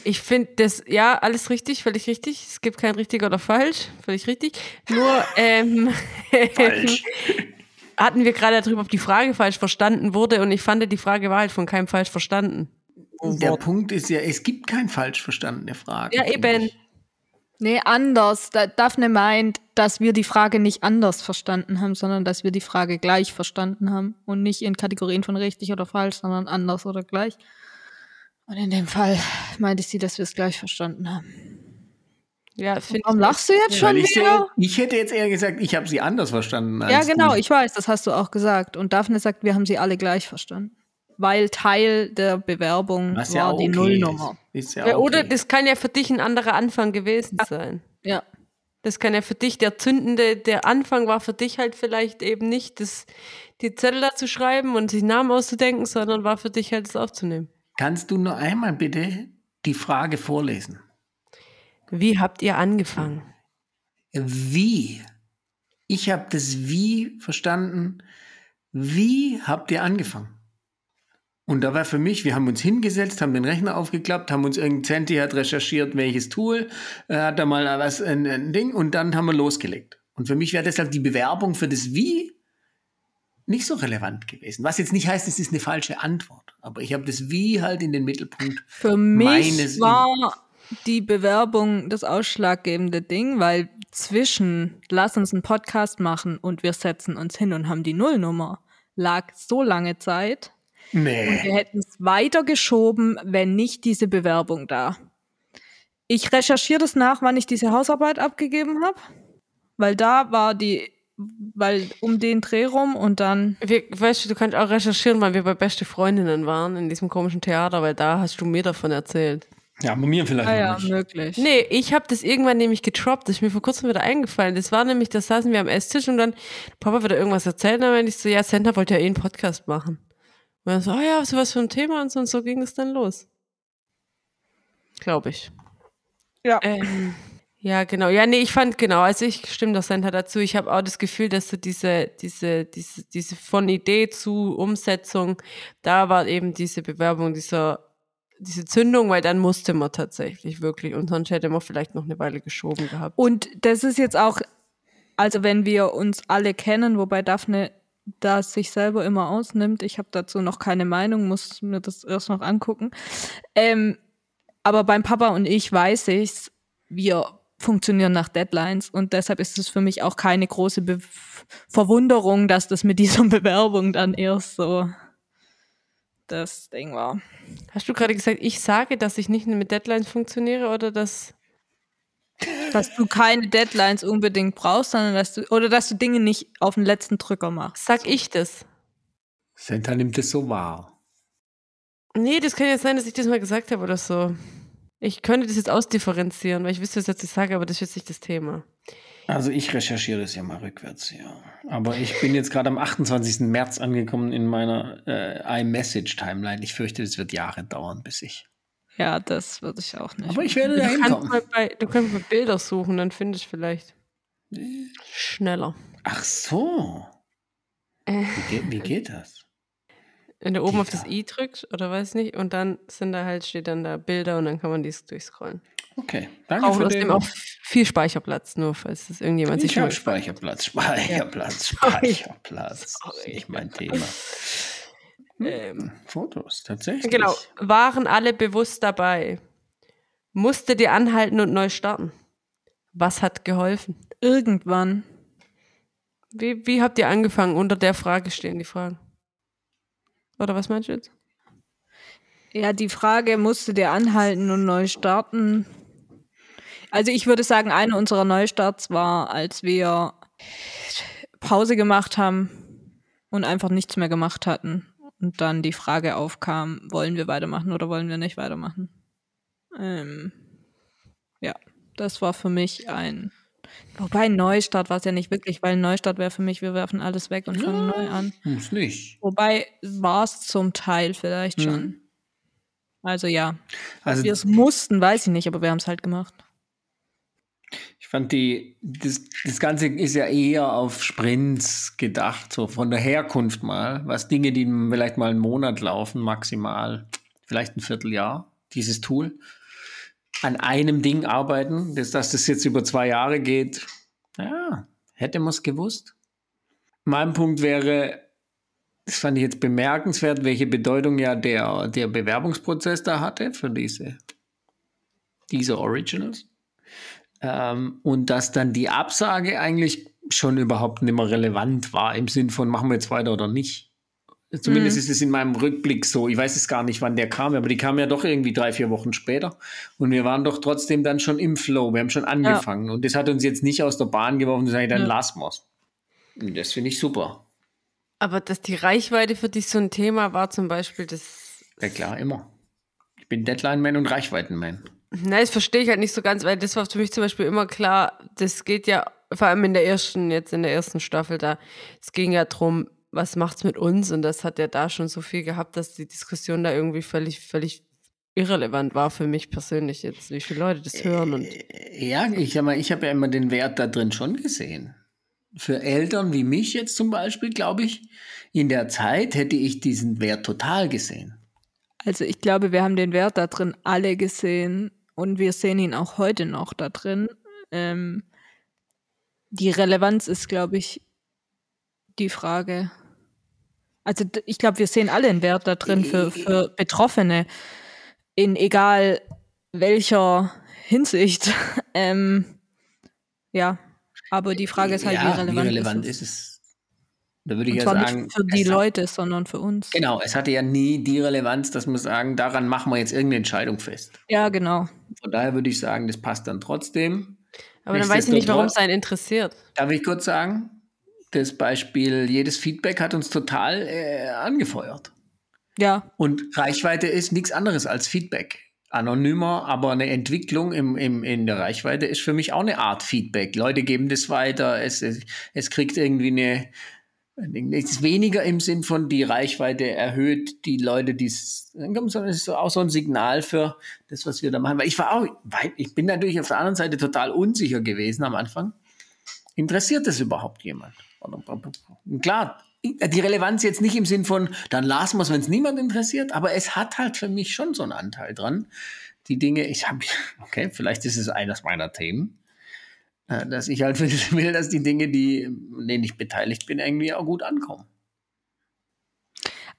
Ich finde das, ja, alles richtig, völlig richtig. Es gibt kein richtig oder falsch, völlig richtig. Nur ähm, Falsch. hatten wir gerade darüber, ob die Frage falsch verstanden wurde und ich fand, die Frage war halt von keinem falsch verstanden. Der Punkt ist ja, es gibt kein falsch verstandene Fragen. Ja, eben. ich. Nee, anders. Da, Daphne meint, dass wir die Frage nicht anders verstanden haben, sondern dass wir die Frage gleich verstanden haben. Und nicht in Kategorien von richtig oder falsch, sondern anders oder gleich. Und in dem Fall meinte sie, dass wir es gleich verstanden haben. Ja, Warum lachst du jetzt schon ich, wieder? sehe, ich hätte jetzt eher gesagt, ich habe sie anders verstanden. Als Ja, genau, du. ich weiß, das hast du auch gesagt. Und Daphne sagt, wir haben sie alle gleich verstanden. Weil Teil der Bewerbung Was war ja die okay Nullnummer. Ist, ist ja Ja, Oder okay. das kann ja für dich ein anderer Anfang gewesen sein. Ja. Das kann ja für dich der zündende, der Anfang war für dich halt vielleicht eben nicht das, die Zettel da zu schreiben und sich Namen auszudenken, sondern war für dich halt das aufzunehmen. Kannst du nur einmal bitte die Frage vorlesen? Wie habt ihr angefangen? Wie? Ich habe das Wie verstanden. Wie habt ihr angefangen? Und da war für mich, wir haben uns hingesetzt, haben den Rechner aufgeklappt, haben uns irgendein Centi hat recherchiert, welches Tool, äh, hat da mal was, ein, ein Ding und dann haben wir losgelegt. Und für mich wäre deshalb die Bewerbung für das Wie nicht so relevant gewesen. Was jetzt nicht heißt, es ist eine falsche Antwort. Aber ich habe das Wie halt in den Mittelpunkt. Für mich war die Bewerbung das ausschlaggebende Ding, weil zwischen lass uns einen Podcast machen und wir setzen uns hin und haben die Nullnummer lag so lange Zeit. Nee. Wir hätten es weiter geschoben, wenn nicht diese Bewerbung da. Ich recherchiere das nach, wann ich diese Hausarbeit abgegeben habe, weil da war die, weil um den Dreh rum und dann Wir, weißt du, du kannst auch recherchieren, weil wir bei Beste Freundinnen waren in diesem komischen Theater, weil da hast du mir davon erzählt. Ja, bei mir vielleicht ah ja, nicht. möglich. Nee, ich habe das irgendwann nämlich getroppt. Das ist mir vor kurzem wieder eingefallen. Das war nämlich, da saßen wir am Esstisch und dann Papa wieder irgendwas erzählt. Dann meinte ich so, ja, Santa wollte ja eh einen Podcast machen. Und dann so, oh ja, so was für ein Thema und so und so ging es dann los. Glaube ich. Ja. Ähm, ja, genau. Ja, nee, ich fand, genau, also ich stimme der Santa dazu. Ich habe auch das Gefühl, dass so diese, diese, diese, diese von Idee zu Umsetzung, da war eben diese Bewerbung, dieser, diese Zündung, weil dann musste man tatsächlich wirklich und sonst hätte man vielleicht noch eine Weile geschoben gehabt. Und das ist jetzt auch, also wenn wir uns alle kennen, wobei Daphne das sich selber immer ausnimmt, ich habe dazu noch keine Meinung, muss mir das erst noch angucken. Ähm, aber beim Papa und ich weiß ich's, wir funktionieren nach Deadlines und deshalb ist es für mich auch keine große Be Verwunderung, dass das mit dieser Bewerbung dann erst so das Ding war. Hast du gerade gesagt, ich sage, dass ich nicht mit Deadlines funktioniere oder dass. Dass du keine Deadlines unbedingt brauchst, sondern dass du, oder dass du Dinge nicht auf den letzten Drücker machst. Sag ich das? Senta nimmt es so wahr. Nee, das kann ja sein, dass ich das mal gesagt habe oder so. Ich könnte das jetzt ausdifferenzieren, weil ich wüsste, was ich jetzt sage, aber das ist jetzt nicht das Thema. Also ich recherchiere das ja mal rückwärts, ja. Aber ich bin jetzt gerade am 28. März angekommen in meiner äh, iMessage-Timeline. Ich fürchte, es wird Jahre dauern, bis ich. Ja, das würde ich auch nicht. Aber ich werde da Du kannst, hinkommen. du kannst mal Bilder suchen, dann findest du vielleicht schneller. Ach so. Wie geht, wie geht das? Wenn du oben auf das i drückst oder weiß nicht, und dann sind da halt, steht dann da Bilder und dann kann man dies durchscrollen. Okay, danke Braucht für den. auch viel Speicherplatz, nur falls das irgendjemand sich Ich habe Speicherplatz, Speicherplatz, Speicherplatz. Das ist nicht mein Thema. Ähm, Fotos, tatsächlich. Genau, waren alle bewusst dabei. Musstet ihr anhalten und neu starten. Was hat geholfen? Irgendwann. Wie, wie habt ihr angefangen? Unter der Frage stehen die Fragen. Oder was meinst du jetzt? Ja, die Frage, musste der anhalten und neu starten? Also ich würde sagen, einer unserer Neustarts war, als wir Pause gemacht haben und einfach nichts mehr gemacht hatten. Und dann die Frage aufkam, wollen wir weitermachen oder wollen wir nicht weitermachen? Ähm, ja, das war für mich ein. Wobei Neustart war es ja nicht wirklich, weil ein Neustart wäre für mich, wir werfen alles weg und fangen neu an. Muss nicht. Wobei war es zum Teil vielleicht schon. Mhm. Also ja. Also wir es mussten, weiß ich nicht, aber wir haben es halt gemacht. Ich fand die, das, das Ganze ist ja eher auf Sprints gedacht, so von der Herkunft mal, was Dinge, die vielleicht mal einen Monat laufen, maximal, vielleicht ein Vierteljahr, dieses Tool, an einem Ding arbeiten, dass, dass das jetzt über zwei Jahre geht, ja, hätte man es gewusst. Mein Punkt wäre, das fand ich jetzt bemerkenswert, welche Bedeutung ja der, der Bewerbungsprozess da hatte für diese, diese Originals. Ähm, und dass dann die Absage eigentlich schon überhaupt nicht mehr relevant war, im Sinn von, machen wir jetzt weiter oder nicht. Zumindest ist es in meinem Rückblick so. Ich weiß es gar nicht, wann der kam, aber die kam ja doch irgendwie drei, vier Wochen später. Und wir waren doch trotzdem dann schon im Flow. Wir haben schon angefangen. Und das hat uns jetzt nicht aus der Bahn geworfen und gesagt, dann Ja. lassen wir's. Und das finde ich super. Aber dass die Reichweite für dich so ein Thema war, zum Beispiel, das. Ja klar, immer. Ich bin Deadline-Man und Reichweiten-Man. Nein, das verstehe ich halt nicht so ganz, weil das war für mich zum Beispiel immer klar, das geht ja, vor allem in der ersten, jetzt in der ersten Staffel da, es ging ja drum, was macht's mit uns? Und das hat ja da schon so viel gehabt, dass die Diskussion da irgendwie völlig, völlig irrelevant war für mich persönlich jetzt, wie viele Leute das hören und. Ja, ich sag mal, ich habe ja immer den Wert da drin schon gesehen. Für Eltern wie mich jetzt zum Beispiel, glaube ich, in der Zeit hätte ich diesen Wert total gesehen. Also ich glaube, wir haben den Wert da drin alle gesehen und wir sehen ihn auch heute noch da drin. Ähm, die Relevanz ist, glaube ich, die Frage. Also ich glaube, wir sehen alle einen Wert da drin für, für Betroffene in egal welcher Hinsicht. ähm, ja, aber die Frage ist halt, ja, wie relevant, wie relevant ist ist es? Da würde ich ja sagen, nicht für die es hat- Leute, sondern für uns. Genau, es hatte ja nie die Relevanz, dass wir sagen, daran machen wir jetzt irgendeine Entscheidung fest. Ja, genau. Von daher würde ich sagen, das passt dann trotzdem. Aber dann weiß ich nicht, warum es einen interessiert. Darf ich kurz sagen? Das Beispiel, jedes Feedback hat uns total äh, angefeuert. Ja, Und Reichweite ist nichts anderes als Feedback. Anonymer, aber eine Entwicklung im, im, in der Reichweite ist für mich auch eine Art Feedback. Leute geben das weiter, es, es, es kriegt irgendwie eine, ist weniger im Sinn von die Reichweite erhöht, die Leute, die es, sondern es ist auch so ein Signal für das, was wir da machen. Weil ich war auch, ich bin natürlich auf der anderen Seite total unsicher gewesen am Anfang. Interessiert das überhaupt jemand? Klar, die Relevanz jetzt nicht im Sinn von, dann lassen wir es, wenn es niemand interessiert, aber es hat halt für mich schon so einen Anteil dran. Die Dinge, ich habe, okay, vielleicht ist es eines meiner Themen, dass ich halt will, dass die Dinge, die, an denen ich beteiligt bin, irgendwie auch gut ankommen.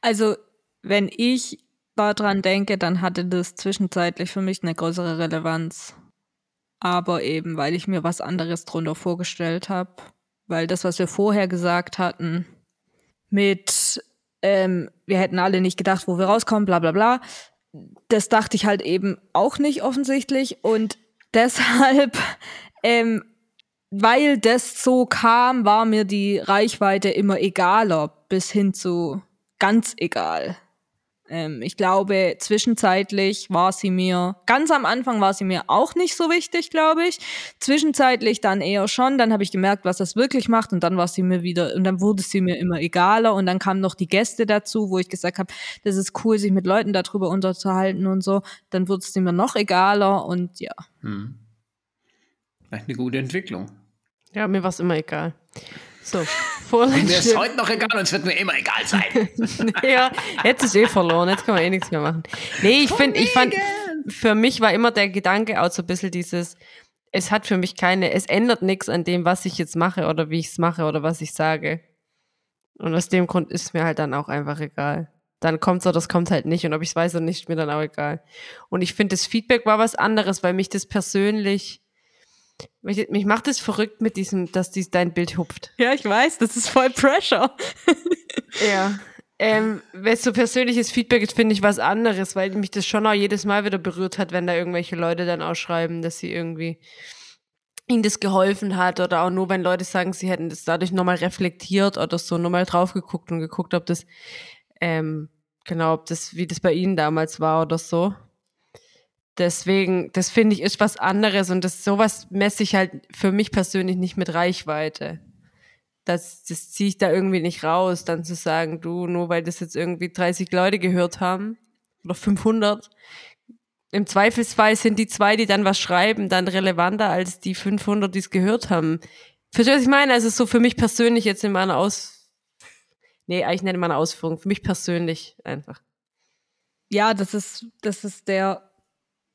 Also, wenn ich daran denke, dann hatte das zwischenzeitlich für mich eine größere Relevanz. Aber eben, weil ich mir was anderes drunter vorgestellt habe. Weil das, was wir vorher gesagt hatten, mit ähm, wir hätten alle nicht gedacht, wo wir rauskommen, bla bla bla, das dachte ich halt eben auch nicht offensichtlich. Und deshalb, ähm, weil das so kam, war mir die Reichweite immer egaler, bis hin zu ganz egal. Ähm, ich glaube, zwischenzeitlich war sie mir, ganz am Anfang war sie mir auch nicht so wichtig, glaube ich. Zwischenzeitlich dann eher schon. Dann habe ich gemerkt, was das wirklich macht und dann war sie mir wieder, und dann wurde sie mir immer egaler und dann kamen noch die Gäste dazu, wo ich gesagt habe, das ist cool, sich mit Leuten darüber unterzuhalten und so. Dann wurde sie mir noch egaler und ja. Hm. Eine gute Entwicklung. Ja, mir war es immer egal. So, vorletzte. Mir ist heute noch egal und es wird mir immer egal sein. ja, jetzt ist eh verloren, jetzt kann man eh nichts mehr machen. Nee, ich finde, ich fand, für mich war immer der Gedanke auch so ein bisschen dieses, es hat für mich keine, es ändert nichts an dem, was ich jetzt mache oder wie ich es mache oder was ich sage. Und aus dem Grund ist mir halt dann auch einfach egal. Dann kommt es oder das kommt halt nicht. Und ob ich es weiß oder nicht, ist mir dann auch egal. Und ich finde, das Feedback war was anderes, weil mich das persönlich mich, mich macht es verrückt mit diesem, dass dies dein Bild hupft. Ja, ich weiß, das ist voll Pressure. ja. Ähm, wenn es so persönliches Feedback ist, finde ich was anderes, weil mich das schon auch jedes Mal wieder berührt hat, wenn da irgendwelche Leute dann ausschreiben, dass sie irgendwie ihnen das geholfen hat oder auch nur, wenn Leute sagen, sie hätten das dadurch nochmal reflektiert oder so nochmal drauf geguckt und geguckt, ob das, ähm, genau, ob das, wie das bei ihnen damals war oder so. Deswegen, das finde ich, ist was anderes und das sowas messe ich halt für mich persönlich nicht mit Reichweite. Das, das ziehe ich da irgendwie nicht raus, dann zu sagen, du, nur weil das jetzt irgendwie 30 Leute gehört haben oder 500, im Zweifelsfall sind die zwei, die dann was schreiben, dann relevanter als die 500, die es gehört haben. Verstehst du, was ich meine? Also so für mich persönlich jetzt in meiner Aus... Nee, eigentlich nicht in meiner Ausführung. Für mich persönlich einfach. Ja, das ist, das ist der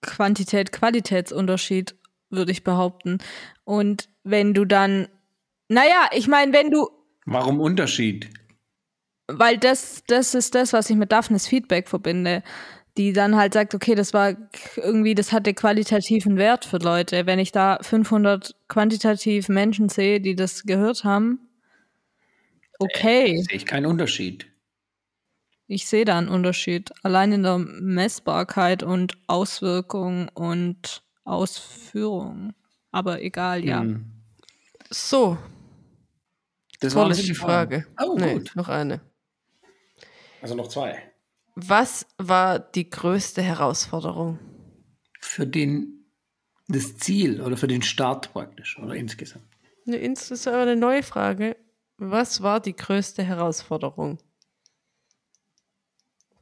Quantität-Qualitätsunterschied, würde ich behaupten. Und wenn du dann, naja, ich meine, wenn du. Warum Unterschied? Weil das, das ist das, was ich mit Daphnes Feedback verbinde. Die dann halt sagt, okay, das war irgendwie, das hatte qualitativen Wert für Leute. Wenn ich da 500 quantitativ Menschen sehe, die das gehört haben, okay. Äh, sehe ich keinen Unterschied. Ich sehe da einen Unterschied. Allein in der Messbarkeit und Auswirkung und Ausführung. Aber egal, ja. Hm. So. Das war die Frage. Frage. Oh, nee, gut. Noch eine. Also noch zwei. Was war die größte Herausforderung? Für den, das Ziel oder für den Start praktisch oder insgesamt? Das ist aber eine neue Frage. Was war die größte Herausforderung?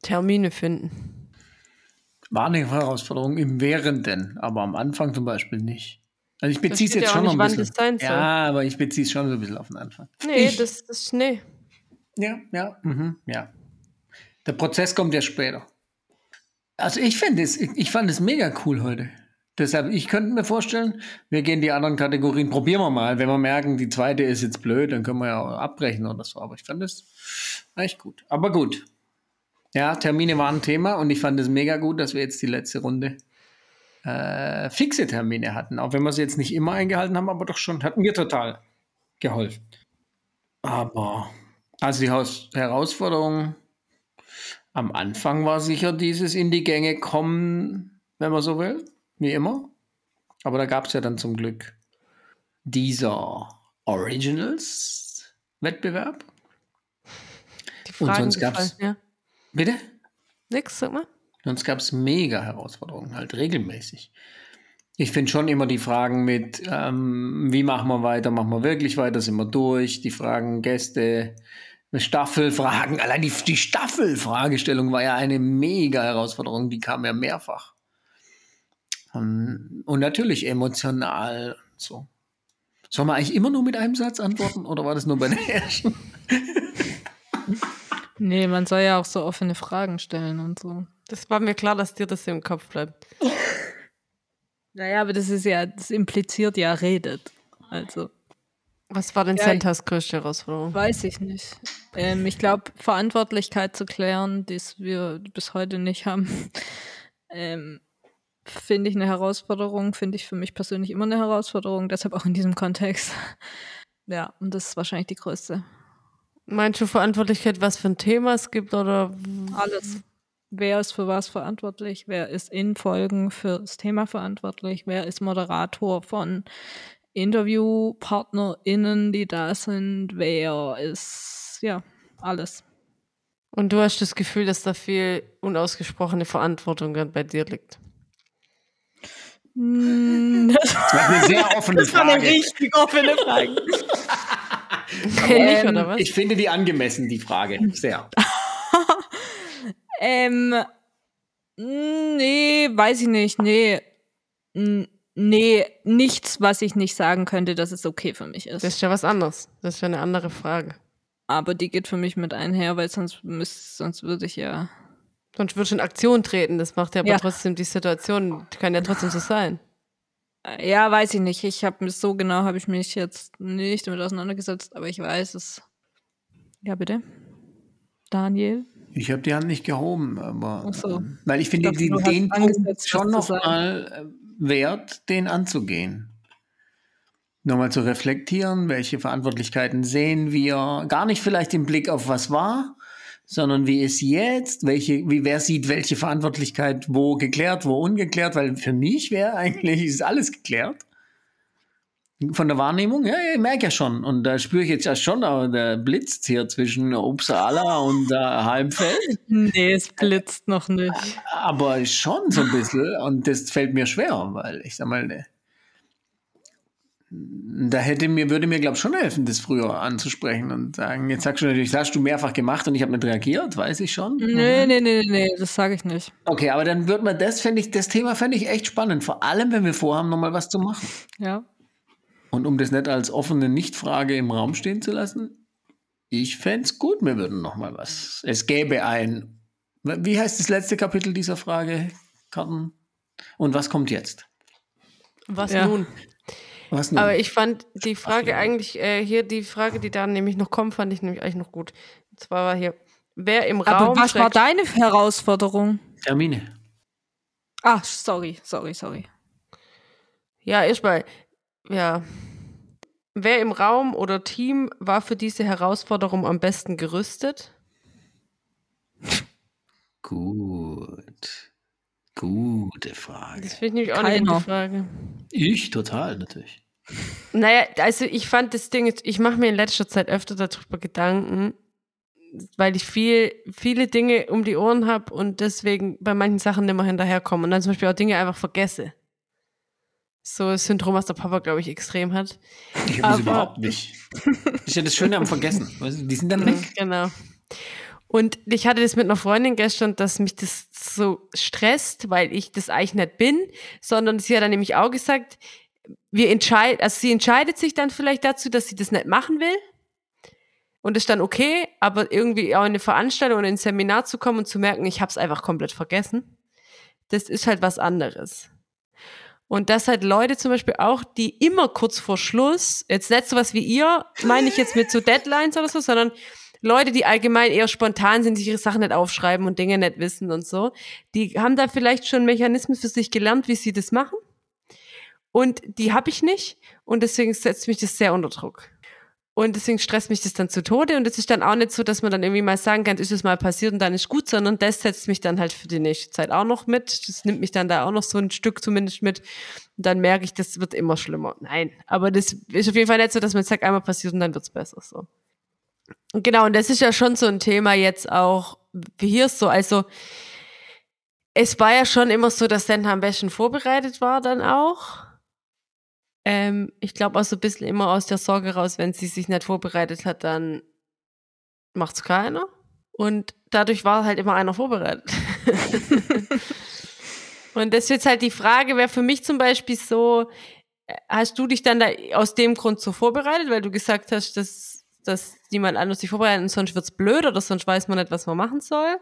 Termine finden. War eine Herausforderung im Währenden, aber am Anfang zum Beispiel nicht. Also ich beziehe es jetzt schon noch ein bisschen. Ja, aber ich beziehe es schon so ein bisschen auf den Anfang. Nee, ich, das ist nee. Ja, ja, mhm, ja. Der Prozess kommt ja später. Also ich finde es, ich, ich fand es mega cool heute. Deshalb, ich könnte mir vorstellen, wir gehen die anderen Kategorien, probieren wir mal. Wenn wir merken, die zweite ist jetzt blöd, dann können wir ja auch abbrechen oder so. Aber ich fand es echt gut. Aber gut, ja, Termine waren ein Thema und ich fand es mega gut, dass wir jetzt die letzte Runde äh, fixe Termine hatten. Auch wenn wir sie jetzt nicht immer eingehalten haben, aber doch schon, hat mir total geholfen. Aber also die Haus Herausforderung am Anfang war sicher dieses in die Gänge kommen, wenn man so will, wie immer. Aber da gab es ja dann zum Glück dieser Originals-Wettbewerb. Und sonst gab es. Ja. Bitte? Nix, sag mal. Sonst gab es mega Herausforderungen, halt regelmäßig. Ich finde schon immer die Fragen mit, ähm, wie machen wir weiter, machen wir wirklich weiter, sind wir durch, die Fragen Gäste, Staffelfragen, allein die, die Staffelfragestellung war ja eine mega Herausforderung, die kam ja mehrfach. Ähm, und natürlich emotional so. Soll man eigentlich immer nur mit einem Satz antworten oder war das nur bei der ersten? Nee, man soll ja auch so offene Fragen stellen und so. Das war mir klar, dass dir das im Kopf bleibt. naja, aber das ist ja, das impliziert ja, redet. Also. Was war denn ja, Santas größte Herausforderung? Weiß ich nicht. Ähm, ich glaube, Verantwortlichkeit zu klären, die wir bis heute nicht haben, ähm, finde ich eine Herausforderung, finde ich für mich persönlich immer eine Herausforderung, deshalb auch in diesem Kontext. Ja, und das ist wahrscheinlich die größte Meinst du Verantwortlichkeit, was für ein Thema es gibt oder? Alles. Wer ist für was verantwortlich? Wer ist in Folgen für das Thema verantwortlich? Wer ist Moderator von InterviewpartnerInnen, die da sind? Wer ist, ja, alles. Und du hast das Gefühl, dass da viel unausgesprochene Verantwortung bei dir liegt. Mm, Das Das war eine sehr offene Frage. richtig offene Frage. Nicht, oder was? Ich finde die angemessen, die Frage. Sehr. Ähm, nee, weiß ich nicht. Nee. Nee, nichts, was ich nicht sagen könnte, dass es okay für mich ist. Das ist ja was anderes. Das ist ja eine andere Frage. Aber die geht für mich mit einher, weil sonst müsst, sonst würde ich ja. Sonst würdest du in Aktion treten. Das macht ja aber Ja. trotzdem die Situation, kann ja trotzdem so sein. Äh, Ja, weiß ich nicht. Ich habe mich so genau habe ich mich jetzt nicht damit auseinandergesetzt, aber ich weiß es. Ja, bitte. Daniel. Ich habe die Hand nicht gehoben, aber Ach so. ähm, weil ich finde hast den Punkt schon was zu noch mal äh, wert, den anzugehen. Nochmal zu reflektieren, welche Verantwortlichkeiten sehen wir, gar nicht vielleicht im Blick auf was war, sondern wie ist jetzt, welche, wie wer sieht welche Verantwortlichkeit wo geklärt, wo ungeklärt, weil für mich wäre eigentlich ist alles geklärt. Von der Wahrnehmung, ja, ich merke ja schon. Und da spüre ich jetzt ja schon, aber der blitzt hier zwischen Uppsala und äh, Halmfeld. Nee, es blitzt noch nicht. Aber schon so ein bisschen. Und das fällt mir schwer, weil ich sag mal, da hätte mir, würde mir, glaube ich, schon helfen, das früher anzusprechen und sagen, jetzt sagst du natürlich, das hast du mehrfach gemacht und ich habe nicht reagiert, weiß ich schon. Nee, nee, nee, nee, das sage ich nicht. Okay, aber dann wird man das, fände ich, das Thema fände ich echt spannend, vor allem, wenn wir vorhaben, nochmal was zu machen. Ja. Und um das nicht als offene Nichtfrage im Raum stehen zu lassen, ich fände es gut, wir würden nochmal was. Es gäbe ein, wie heißt das letzte Kapitel dieser Frage, Karten? Und was kommt jetzt? Was Ja. nun? Was nun? Aber ich fand die Frage ja. eigentlich, äh, hier die Frage, die da nämlich noch kommt, fand ich nämlich eigentlich noch gut. Und zwar war hier, wer im Aber Raum. was war deine Herausforderung? Termine. Ah, sorry, sorry, sorry. Ja, erstmal, ja. Wer im Raum oder Team war für diese Herausforderung am besten gerüstet? Gut. Gute Frage. Das finde ich nämlich auch eine Keiner. gute Frage. Ich total, natürlich. Naja, also ich fand das Ding, jetzt- ich mache mir in letzter Zeit öfter darüber Gedanken, weil ich viel, viele Dinge um die Ohren habe und deswegen bei manchen Sachen nicht mehr hinterherkomme und dann zum Beispiel auch Dinge einfach vergesse. So ein Syndrom, was der Papa, glaube ich, extrem hat. Ich habe das überhaupt nicht. Das ist ja das Schöne am Vergessen. Die sind dann weg. Genau. Und ich hatte das mit einer Freundin gestern, dass mich das so stresst, weil ich das eigentlich nicht bin, sondern sie hat dann nämlich auch gesagt, wir entscheiden, also sie entscheidet sich dann vielleicht dazu, dass sie das nicht machen will. Und ist dann okay, aber irgendwie auch in eine Veranstaltung oder in ein Seminar zu kommen und zu merken, ich habe es einfach komplett vergessen. Das ist halt was anderes. Und dass halt Leute zum Beispiel auch, die immer kurz vor Schluss, jetzt nicht sowas wie ihr, meine ich jetzt mit so Deadlines oder so, sondern Leute, die allgemein eher spontan sind, sich ihre Sachen nicht aufschreiben und Dinge nicht wissen und so, die haben da vielleicht schon Mechanismen für sich gelernt, wie sie das machen. Und die habe ich nicht. Und deswegen setzt mich das sehr unter Druck. Und deswegen stresst mich das dann zu Tode. Und es ist dann auch nicht so, dass man dann irgendwie mal sagen kann, ist es mal passiert und dann ist gut, sondern das setzt mich dann halt für die nächste Zeit auch noch mit. Das nimmt mich dann da auch noch so ein Stück zumindest mit. Und dann merke ich, das wird immer schlimmer. Nein, aber das ist auf jeden Fall nicht so, dass man sagt, einmal passiert und dann wird's besser. So. Genau, und das ist ja schon so ein Thema jetzt auch, wie hier so, also es war ja schon immer so, dass Senta am besten vorbereitet war dann auch. Ähm, ich glaube auch so ein bisschen immer aus der Sorge raus, wenn sie sich nicht vorbereitet hat, dann macht's keiner. Und dadurch war halt immer einer vorbereitet. Und das ist jetzt halt die Frage, wäre für mich zum Beispiel so, äh, hast du dich dann da aus dem Grund so vorbereitet, weil du gesagt hast, dass, dass niemand anderes sich vorbereitet und sonst wird's blöd oder sonst weiß man nicht, was man machen soll?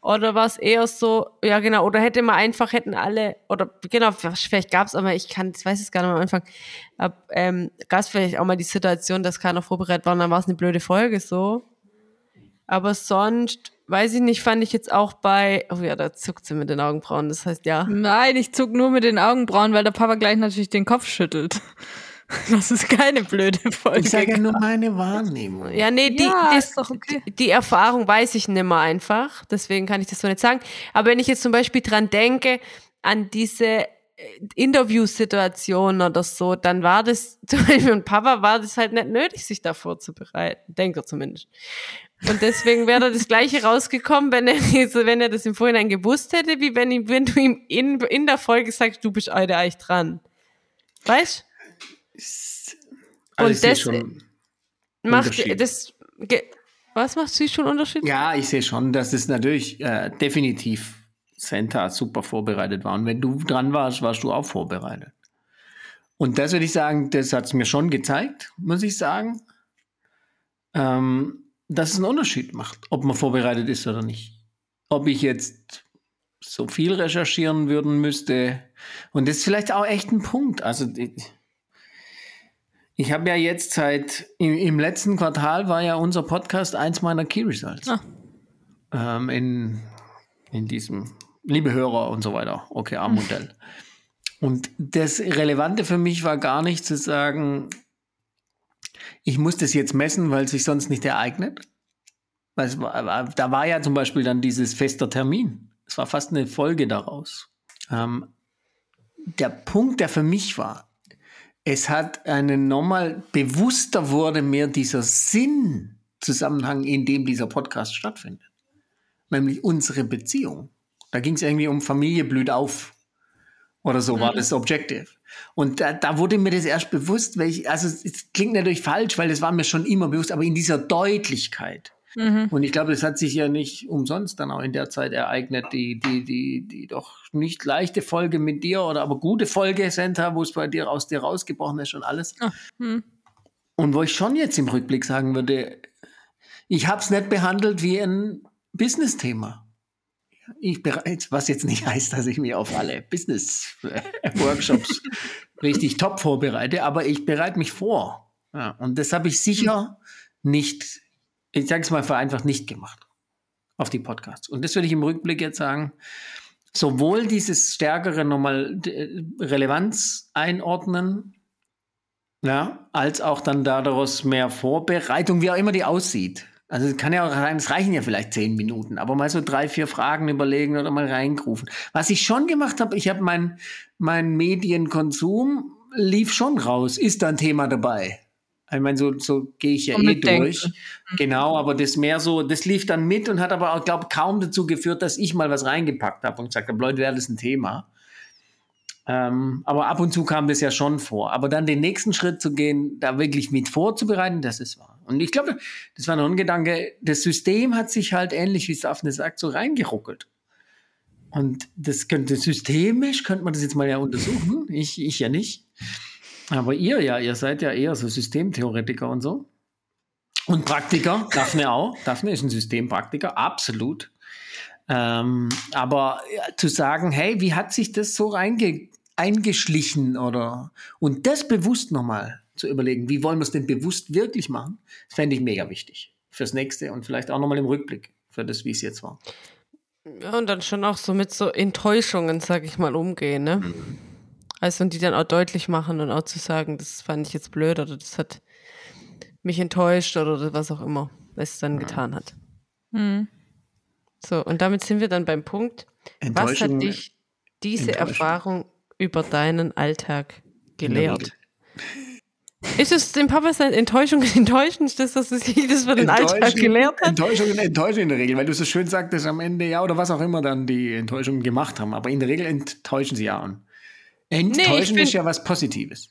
Oder war es eher so, ja genau, oder hätte man einfach, hätten alle, oder genau, vielleicht gab es aber, ich kann, ich weiß es gar nicht am Anfang, ab, ähm, gab vielleicht auch mal die Situation, dass keiner vorbereitet war und dann war es eine blöde Folge so. Aber sonst, weiß ich nicht, fand ich jetzt auch bei, oh ja, da zuckt sie mit den Augenbrauen, das heißt ja. Nein, ich zuck nur mit den Augenbrauen, weil der Papa gleich natürlich den Kopf schüttelt. Das ist keine blöde Folge. Ich sage ja nur meine Wahrnehmung. Ja, nee, die, Ja, ist doch okay. die, die Erfahrung weiß ich nimmer einfach. Deswegen kann ich das so nicht sagen. Aber wenn ich jetzt zum Beispiel dran denke, an diese Interviewsituationen oder so, dann war das, zum Beispiel mit Papa war das halt nicht nötig, sich da vorzubereiten. Denke zumindest. Und deswegen wäre das Gleiche rausgekommen, wenn er, wenn er das im Vorhinein gewusst hätte, wie wenn, ihm, wenn du ihm in, in der Folge sagst, du bist heute eigentlich dran. Weißt Also Und das- schon Macht das, was macht sie schon Unterschied? Ja, ich sehe schon, dass es natürlich äh, definitiv Santa super vorbereitet war. Und wenn du dran warst, warst du auch vorbereitet. Und das würde ich sagen, das hat es mir schon gezeigt, muss ich sagen, ähm, dass es einen Unterschied macht, ob man vorbereitet ist oder nicht. Ob ich jetzt so viel recherchieren würden müsste. Und das ist vielleicht auch echt ein Punkt. Also ich, ich habe ja jetzt seit im, im letzten Quartal war ja unser Podcast eins meiner Key Results. Ah. Ähm, in, in diesem, liebe Hörer und so weiter, OKR-Modell. Und das Relevante für mich war gar nicht zu sagen, ich muss das jetzt messen, weil es sich sonst nicht ereignet. Weil es war, da war ja zum Beispiel dann dieses fester Termin. Es war fast eine Folge daraus. Ähm, der Punkt, der für mich war, es hat einen nochmal bewusster wurde mir dieser Sinnzusammenhang, in dem dieser Podcast stattfindet. Nämlich unsere Beziehung. Da ging es irgendwie um Familie blüht auf. Oder so war das Objective. Und da, da wurde mir das erst bewusst, weil ich, also es klingt natürlich falsch, weil das war mir schon immer bewusst, aber in dieser Deutlichkeit. Mhm. Und ich glaube, das hat sich ja nicht umsonst dann auch in der Zeit ereignet, die, die, die, die doch nicht leichte Folge mit dir oder aber gute Folge, Senta, wo es bei dir aus dir rausgebrochen ist und alles. Ah, hm. Und wo ich schon jetzt im Rückblick sagen würde, ich habe es nicht behandelt wie ein Business-Thema. Ich bereits, was jetzt nicht heißt, dass ich mich auf alle Business-Workshops richtig top vorbereite, aber ich bereite mich vor. Ja, und das habe ich sicher nicht, ich sage es mal vereinfacht, nicht gemacht auf die Podcasts. Und das würde ich im Rückblick jetzt sagen, sowohl dieses stärkere nochmal äh, Relevanz einordnen, ja, als auch dann daraus mehr Vorbereitung, wie auch immer die aussieht. Also es kann ja auch sein, es reichen ja vielleicht zehn Minuten, aber mal so drei, vier Fragen überlegen oder mal reingrufen. Was ich schon gemacht habe, ich habe mein, mein Medienkonsum lief schon raus. Ist da ein Thema dabei? Ich meine, so, so gehe ich ja Und eh durch. Genau, aber das mehr so, das lief dann mit und hat aber auch, glaube kaum dazu geführt, dass ich mal was reingepackt habe und gesagt habe, Leute, wäre das ein Thema. Ähm, aber ab und zu kam das ja schon vor. Aber dann den nächsten Schritt zu gehen, da wirklich mit vorzubereiten, das ist wahr. Und ich glaube, das war noch ein Gedanke, das System hat sich halt ähnlich, wie Safne sagt, so reingeruckelt. Und das könnte systemisch, könnte man das jetzt mal ja untersuchen. Ich, ich ja nicht. Aber ihr ja, ihr seid ja eher so Systemtheoretiker und so. Und Praktiker, Daphne auch. Daphne ist ein Systempraktiker, absolut. Ähm, aber ja, zu sagen, hey, wie hat sich das so reinge eingeschlichen oder und das bewusst nochmal zu überlegen, wie wollen wir es denn bewusst wirklich machen, das fände ich mega wichtig fürs nächste und vielleicht auch nochmal im Rückblick für das, wie es jetzt war. Ja, und dann schon auch so mit so Enttäuschungen, sag ich mal, umgehen, ne? Also und die dann auch deutlich machen und auch zu sagen, das fand ich jetzt blöd oder das hat mich enttäuscht oder was auch immer es dann getan hat. Hm. So, und damit sind wir dann beim Punkt, was Enttäuschung hat dich diese Enttäuschung. Erfahrung über deinen Alltag gelehrt? Ist es dem Papa sein Enttäuschung enttäuschend, das, dass das für den Alltag Enttäuschung- gelehrt hat? Enttäuschung, Enttäuschung in der Regel, weil du so schön sagtest am Ende, ja, oder was auch immer dann die Enttäuschungen gemacht haben. Aber in der Regel enttäuschen sie ja an. Enttäuschen find- ist ja was Positives.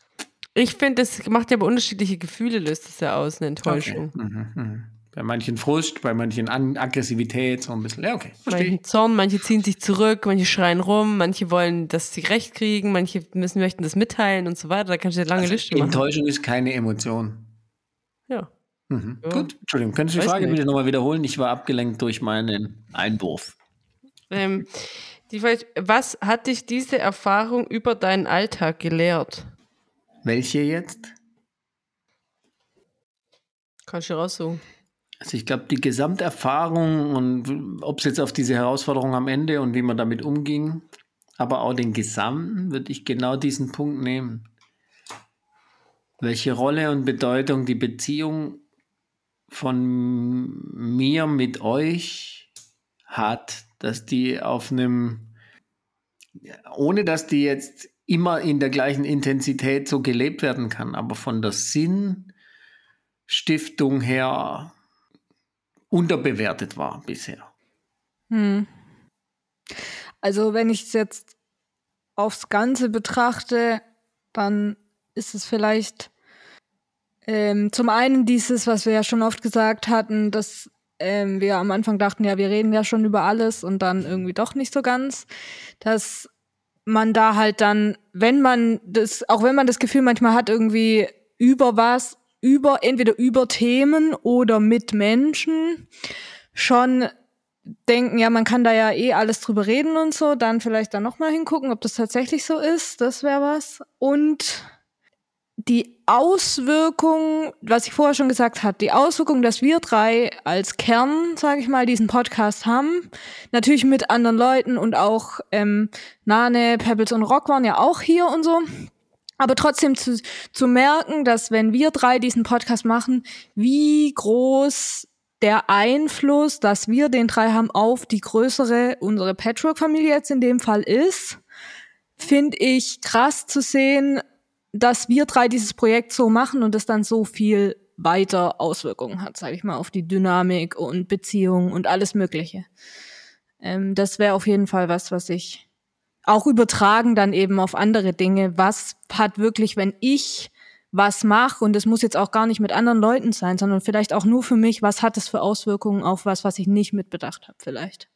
Ich finde, das macht ja aber unterschiedliche Gefühle, löst es ja aus, eine Enttäuschung. Okay. Mhm, mhm. Bei manchen Frust, bei manchen An Aggressivität, so ein bisschen. Ja, okay. Manche Zorn, manche ziehen sich zurück, manche schreien rum, manche wollen, dass sie Recht kriegen, manche müssen, möchten das mitteilen und so weiter. Da kannst du eine lange Also, Liste machen. Enttäuschung ist keine Emotion. Ja. Mhm. Ja. Gut, Entschuldigung, könntest du die Frage nicht. bitte nochmal wiederholen? Ich war abgelenkt durch meinen Einwurf. Ähm, die Frage, was hat dich diese Erfahrung über deinen Alltag gelehrt? Welche jetzt? Kannst du raussuchen. Also ich glaube, die Gesamterfahrung und ob es jetzt auf diese Herausforderung am Ende und wie man damit umging, aber auch den Gesamten, würde ich genau diesen Punkt nehmen. Welche Rolle und Bedeutung die Beziehung von mir mit euch hat, dass die auf einem, ohne dass die jetzt immer in der gleichen Intensität so gelebt werden kann, aber von der Sinnstiftung her unterbewertet war bisher. Hm. Also wenn ich es jetzt aufs Ganze betrachte, dann ist es vielleicht ähm, zum einen dieses, was wir ja schon oft gesagt hatten, dass ähm, wir am Anfang dachten, ja, wir reden ja schon über alles und dann irgendwie doch nicht so ganz, dass man da halt dann, wenn man das, auch wenn man das Gefühl manchmal hat, irgendwie über was, über, entweder über Themen oder mit Menschen, schon denken, ja, man kann da ja eh alles drüber reden und so, dann vielleicht dann nochmal hingucken, ob das tatsächlich so ist, das wäre was. Und die Auswirkung, was ich vorher schon gesagt habe, die Auswirkung, dass wir drei als Kern, sage ich mal, diesen Podcast haben, natürlich mit anderen Leuten und auch ähm, Nane, Pebbles und Rock waren ja auch hier und so. Aber trotzdem zu, zu merken, dass wenn wir drei diesen Podcast machen, wie groß der Einfluss, dass wir den drei haben, auf die größere, unsere Patchwork-Familie jetzt in dem Fall ist, finde ich krass zu sehen, dass wir drei dieses Projekt so machen und es dann so viel weiter Auswirkungen hat, sage ich mal, auf die Dynamik und Beziehungen und alles Mögliche. Ähm, das wäre auf jeden Fall was, was ich auch übertragen dann eben auf andere Dinge. Was hat wirklich, wenn ich was mache und es muss jetzt auch gar nicht mit anderen Leuten sein, sondern vielleicht auch nur für mich, was hat es für Auswirkungen auf was, was ich nicht mitbedacht habe vielleicht.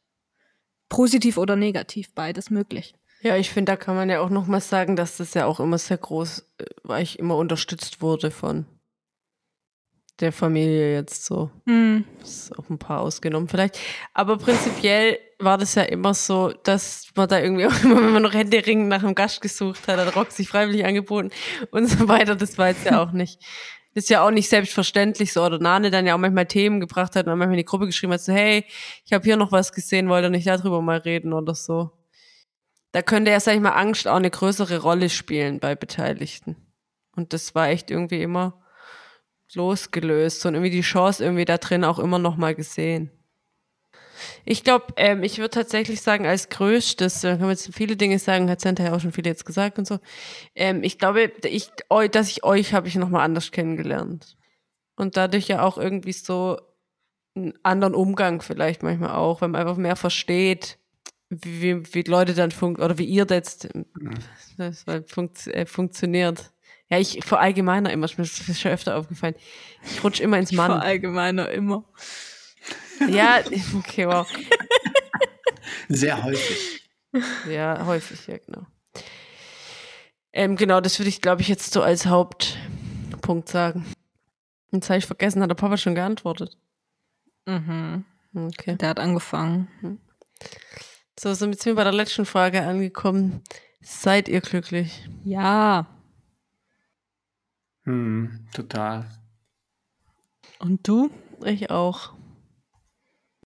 Positiv oder negativ, beides möglich. Ja, ich finde, da kann man ja auch noch mal sagen, dass das ja auch immer sehr groß, äh, weil ich immer unterstützt wurde von der Familie jetzt so. Mhm. ist auch ein paar ausgenommen vielleicht. Aber prinzipiell war das ja immer so, dass man da irgendwie auch immer, wenn man noch Hände ringen nach einem Gast gesucht hat, hat Rock sich freiwillig angeboten und so weiter. Das war jetzt ja auch nicht. Das ist ja auch nicht selbstverständlich so. Oder Nane dann ja auch manchmal Themen gebracht hat und manchmal in die Gruppe geschrieben hat, so, hey, ich habe hier noch was gesehen, wollte nicht darüber mal reden oder so da könnte ja, sag ich mal, Angst auch eine größere Rolle spielen bei Beteiligten. Und das war echt irgendwie immer losgelöst und irgendwie die Chance irgendwie da drin auch immer noch mal gesehen. Ich glaube, ähm, ich würde tatsächlich sagen, als größtes, kann man jetzt viele Dinge sagen, hat Santa ja auch schon viele jetzt gesagt und so. Ähm, ich glaube, ich, dass ich euch habe ich noch mal anders kennengelernt. Und dadurch ja auch irgendwie so einen anderen Umgang vielleicht manchmal auch, wenn man einfach mehr versteht, wie, wie Leute dann fun oder wie ihr jetzt das funkt, äh, funktioniert. Ja, ich verallgemeiner immer, ist mir schon öfter aufgefallen. Ich rutsche immer ins Mann. Ich verallgemeiner immer. Ja, okay, wow. Sehr häufig. Ja, häufig, ja, genau. Ähm, genau, das würde ich, glaube ich, jetzt so als Hauptpunkt sagen. Jetzt habe ich vergessen, hat der Papa schon geantwortet. Mhm. Okay. Der hat angefangen. Mhm. So, sind wir bei der letzten Frage angekommen. Seid ihr glücklich? Ja. Hm, total. Und du? Ich auch.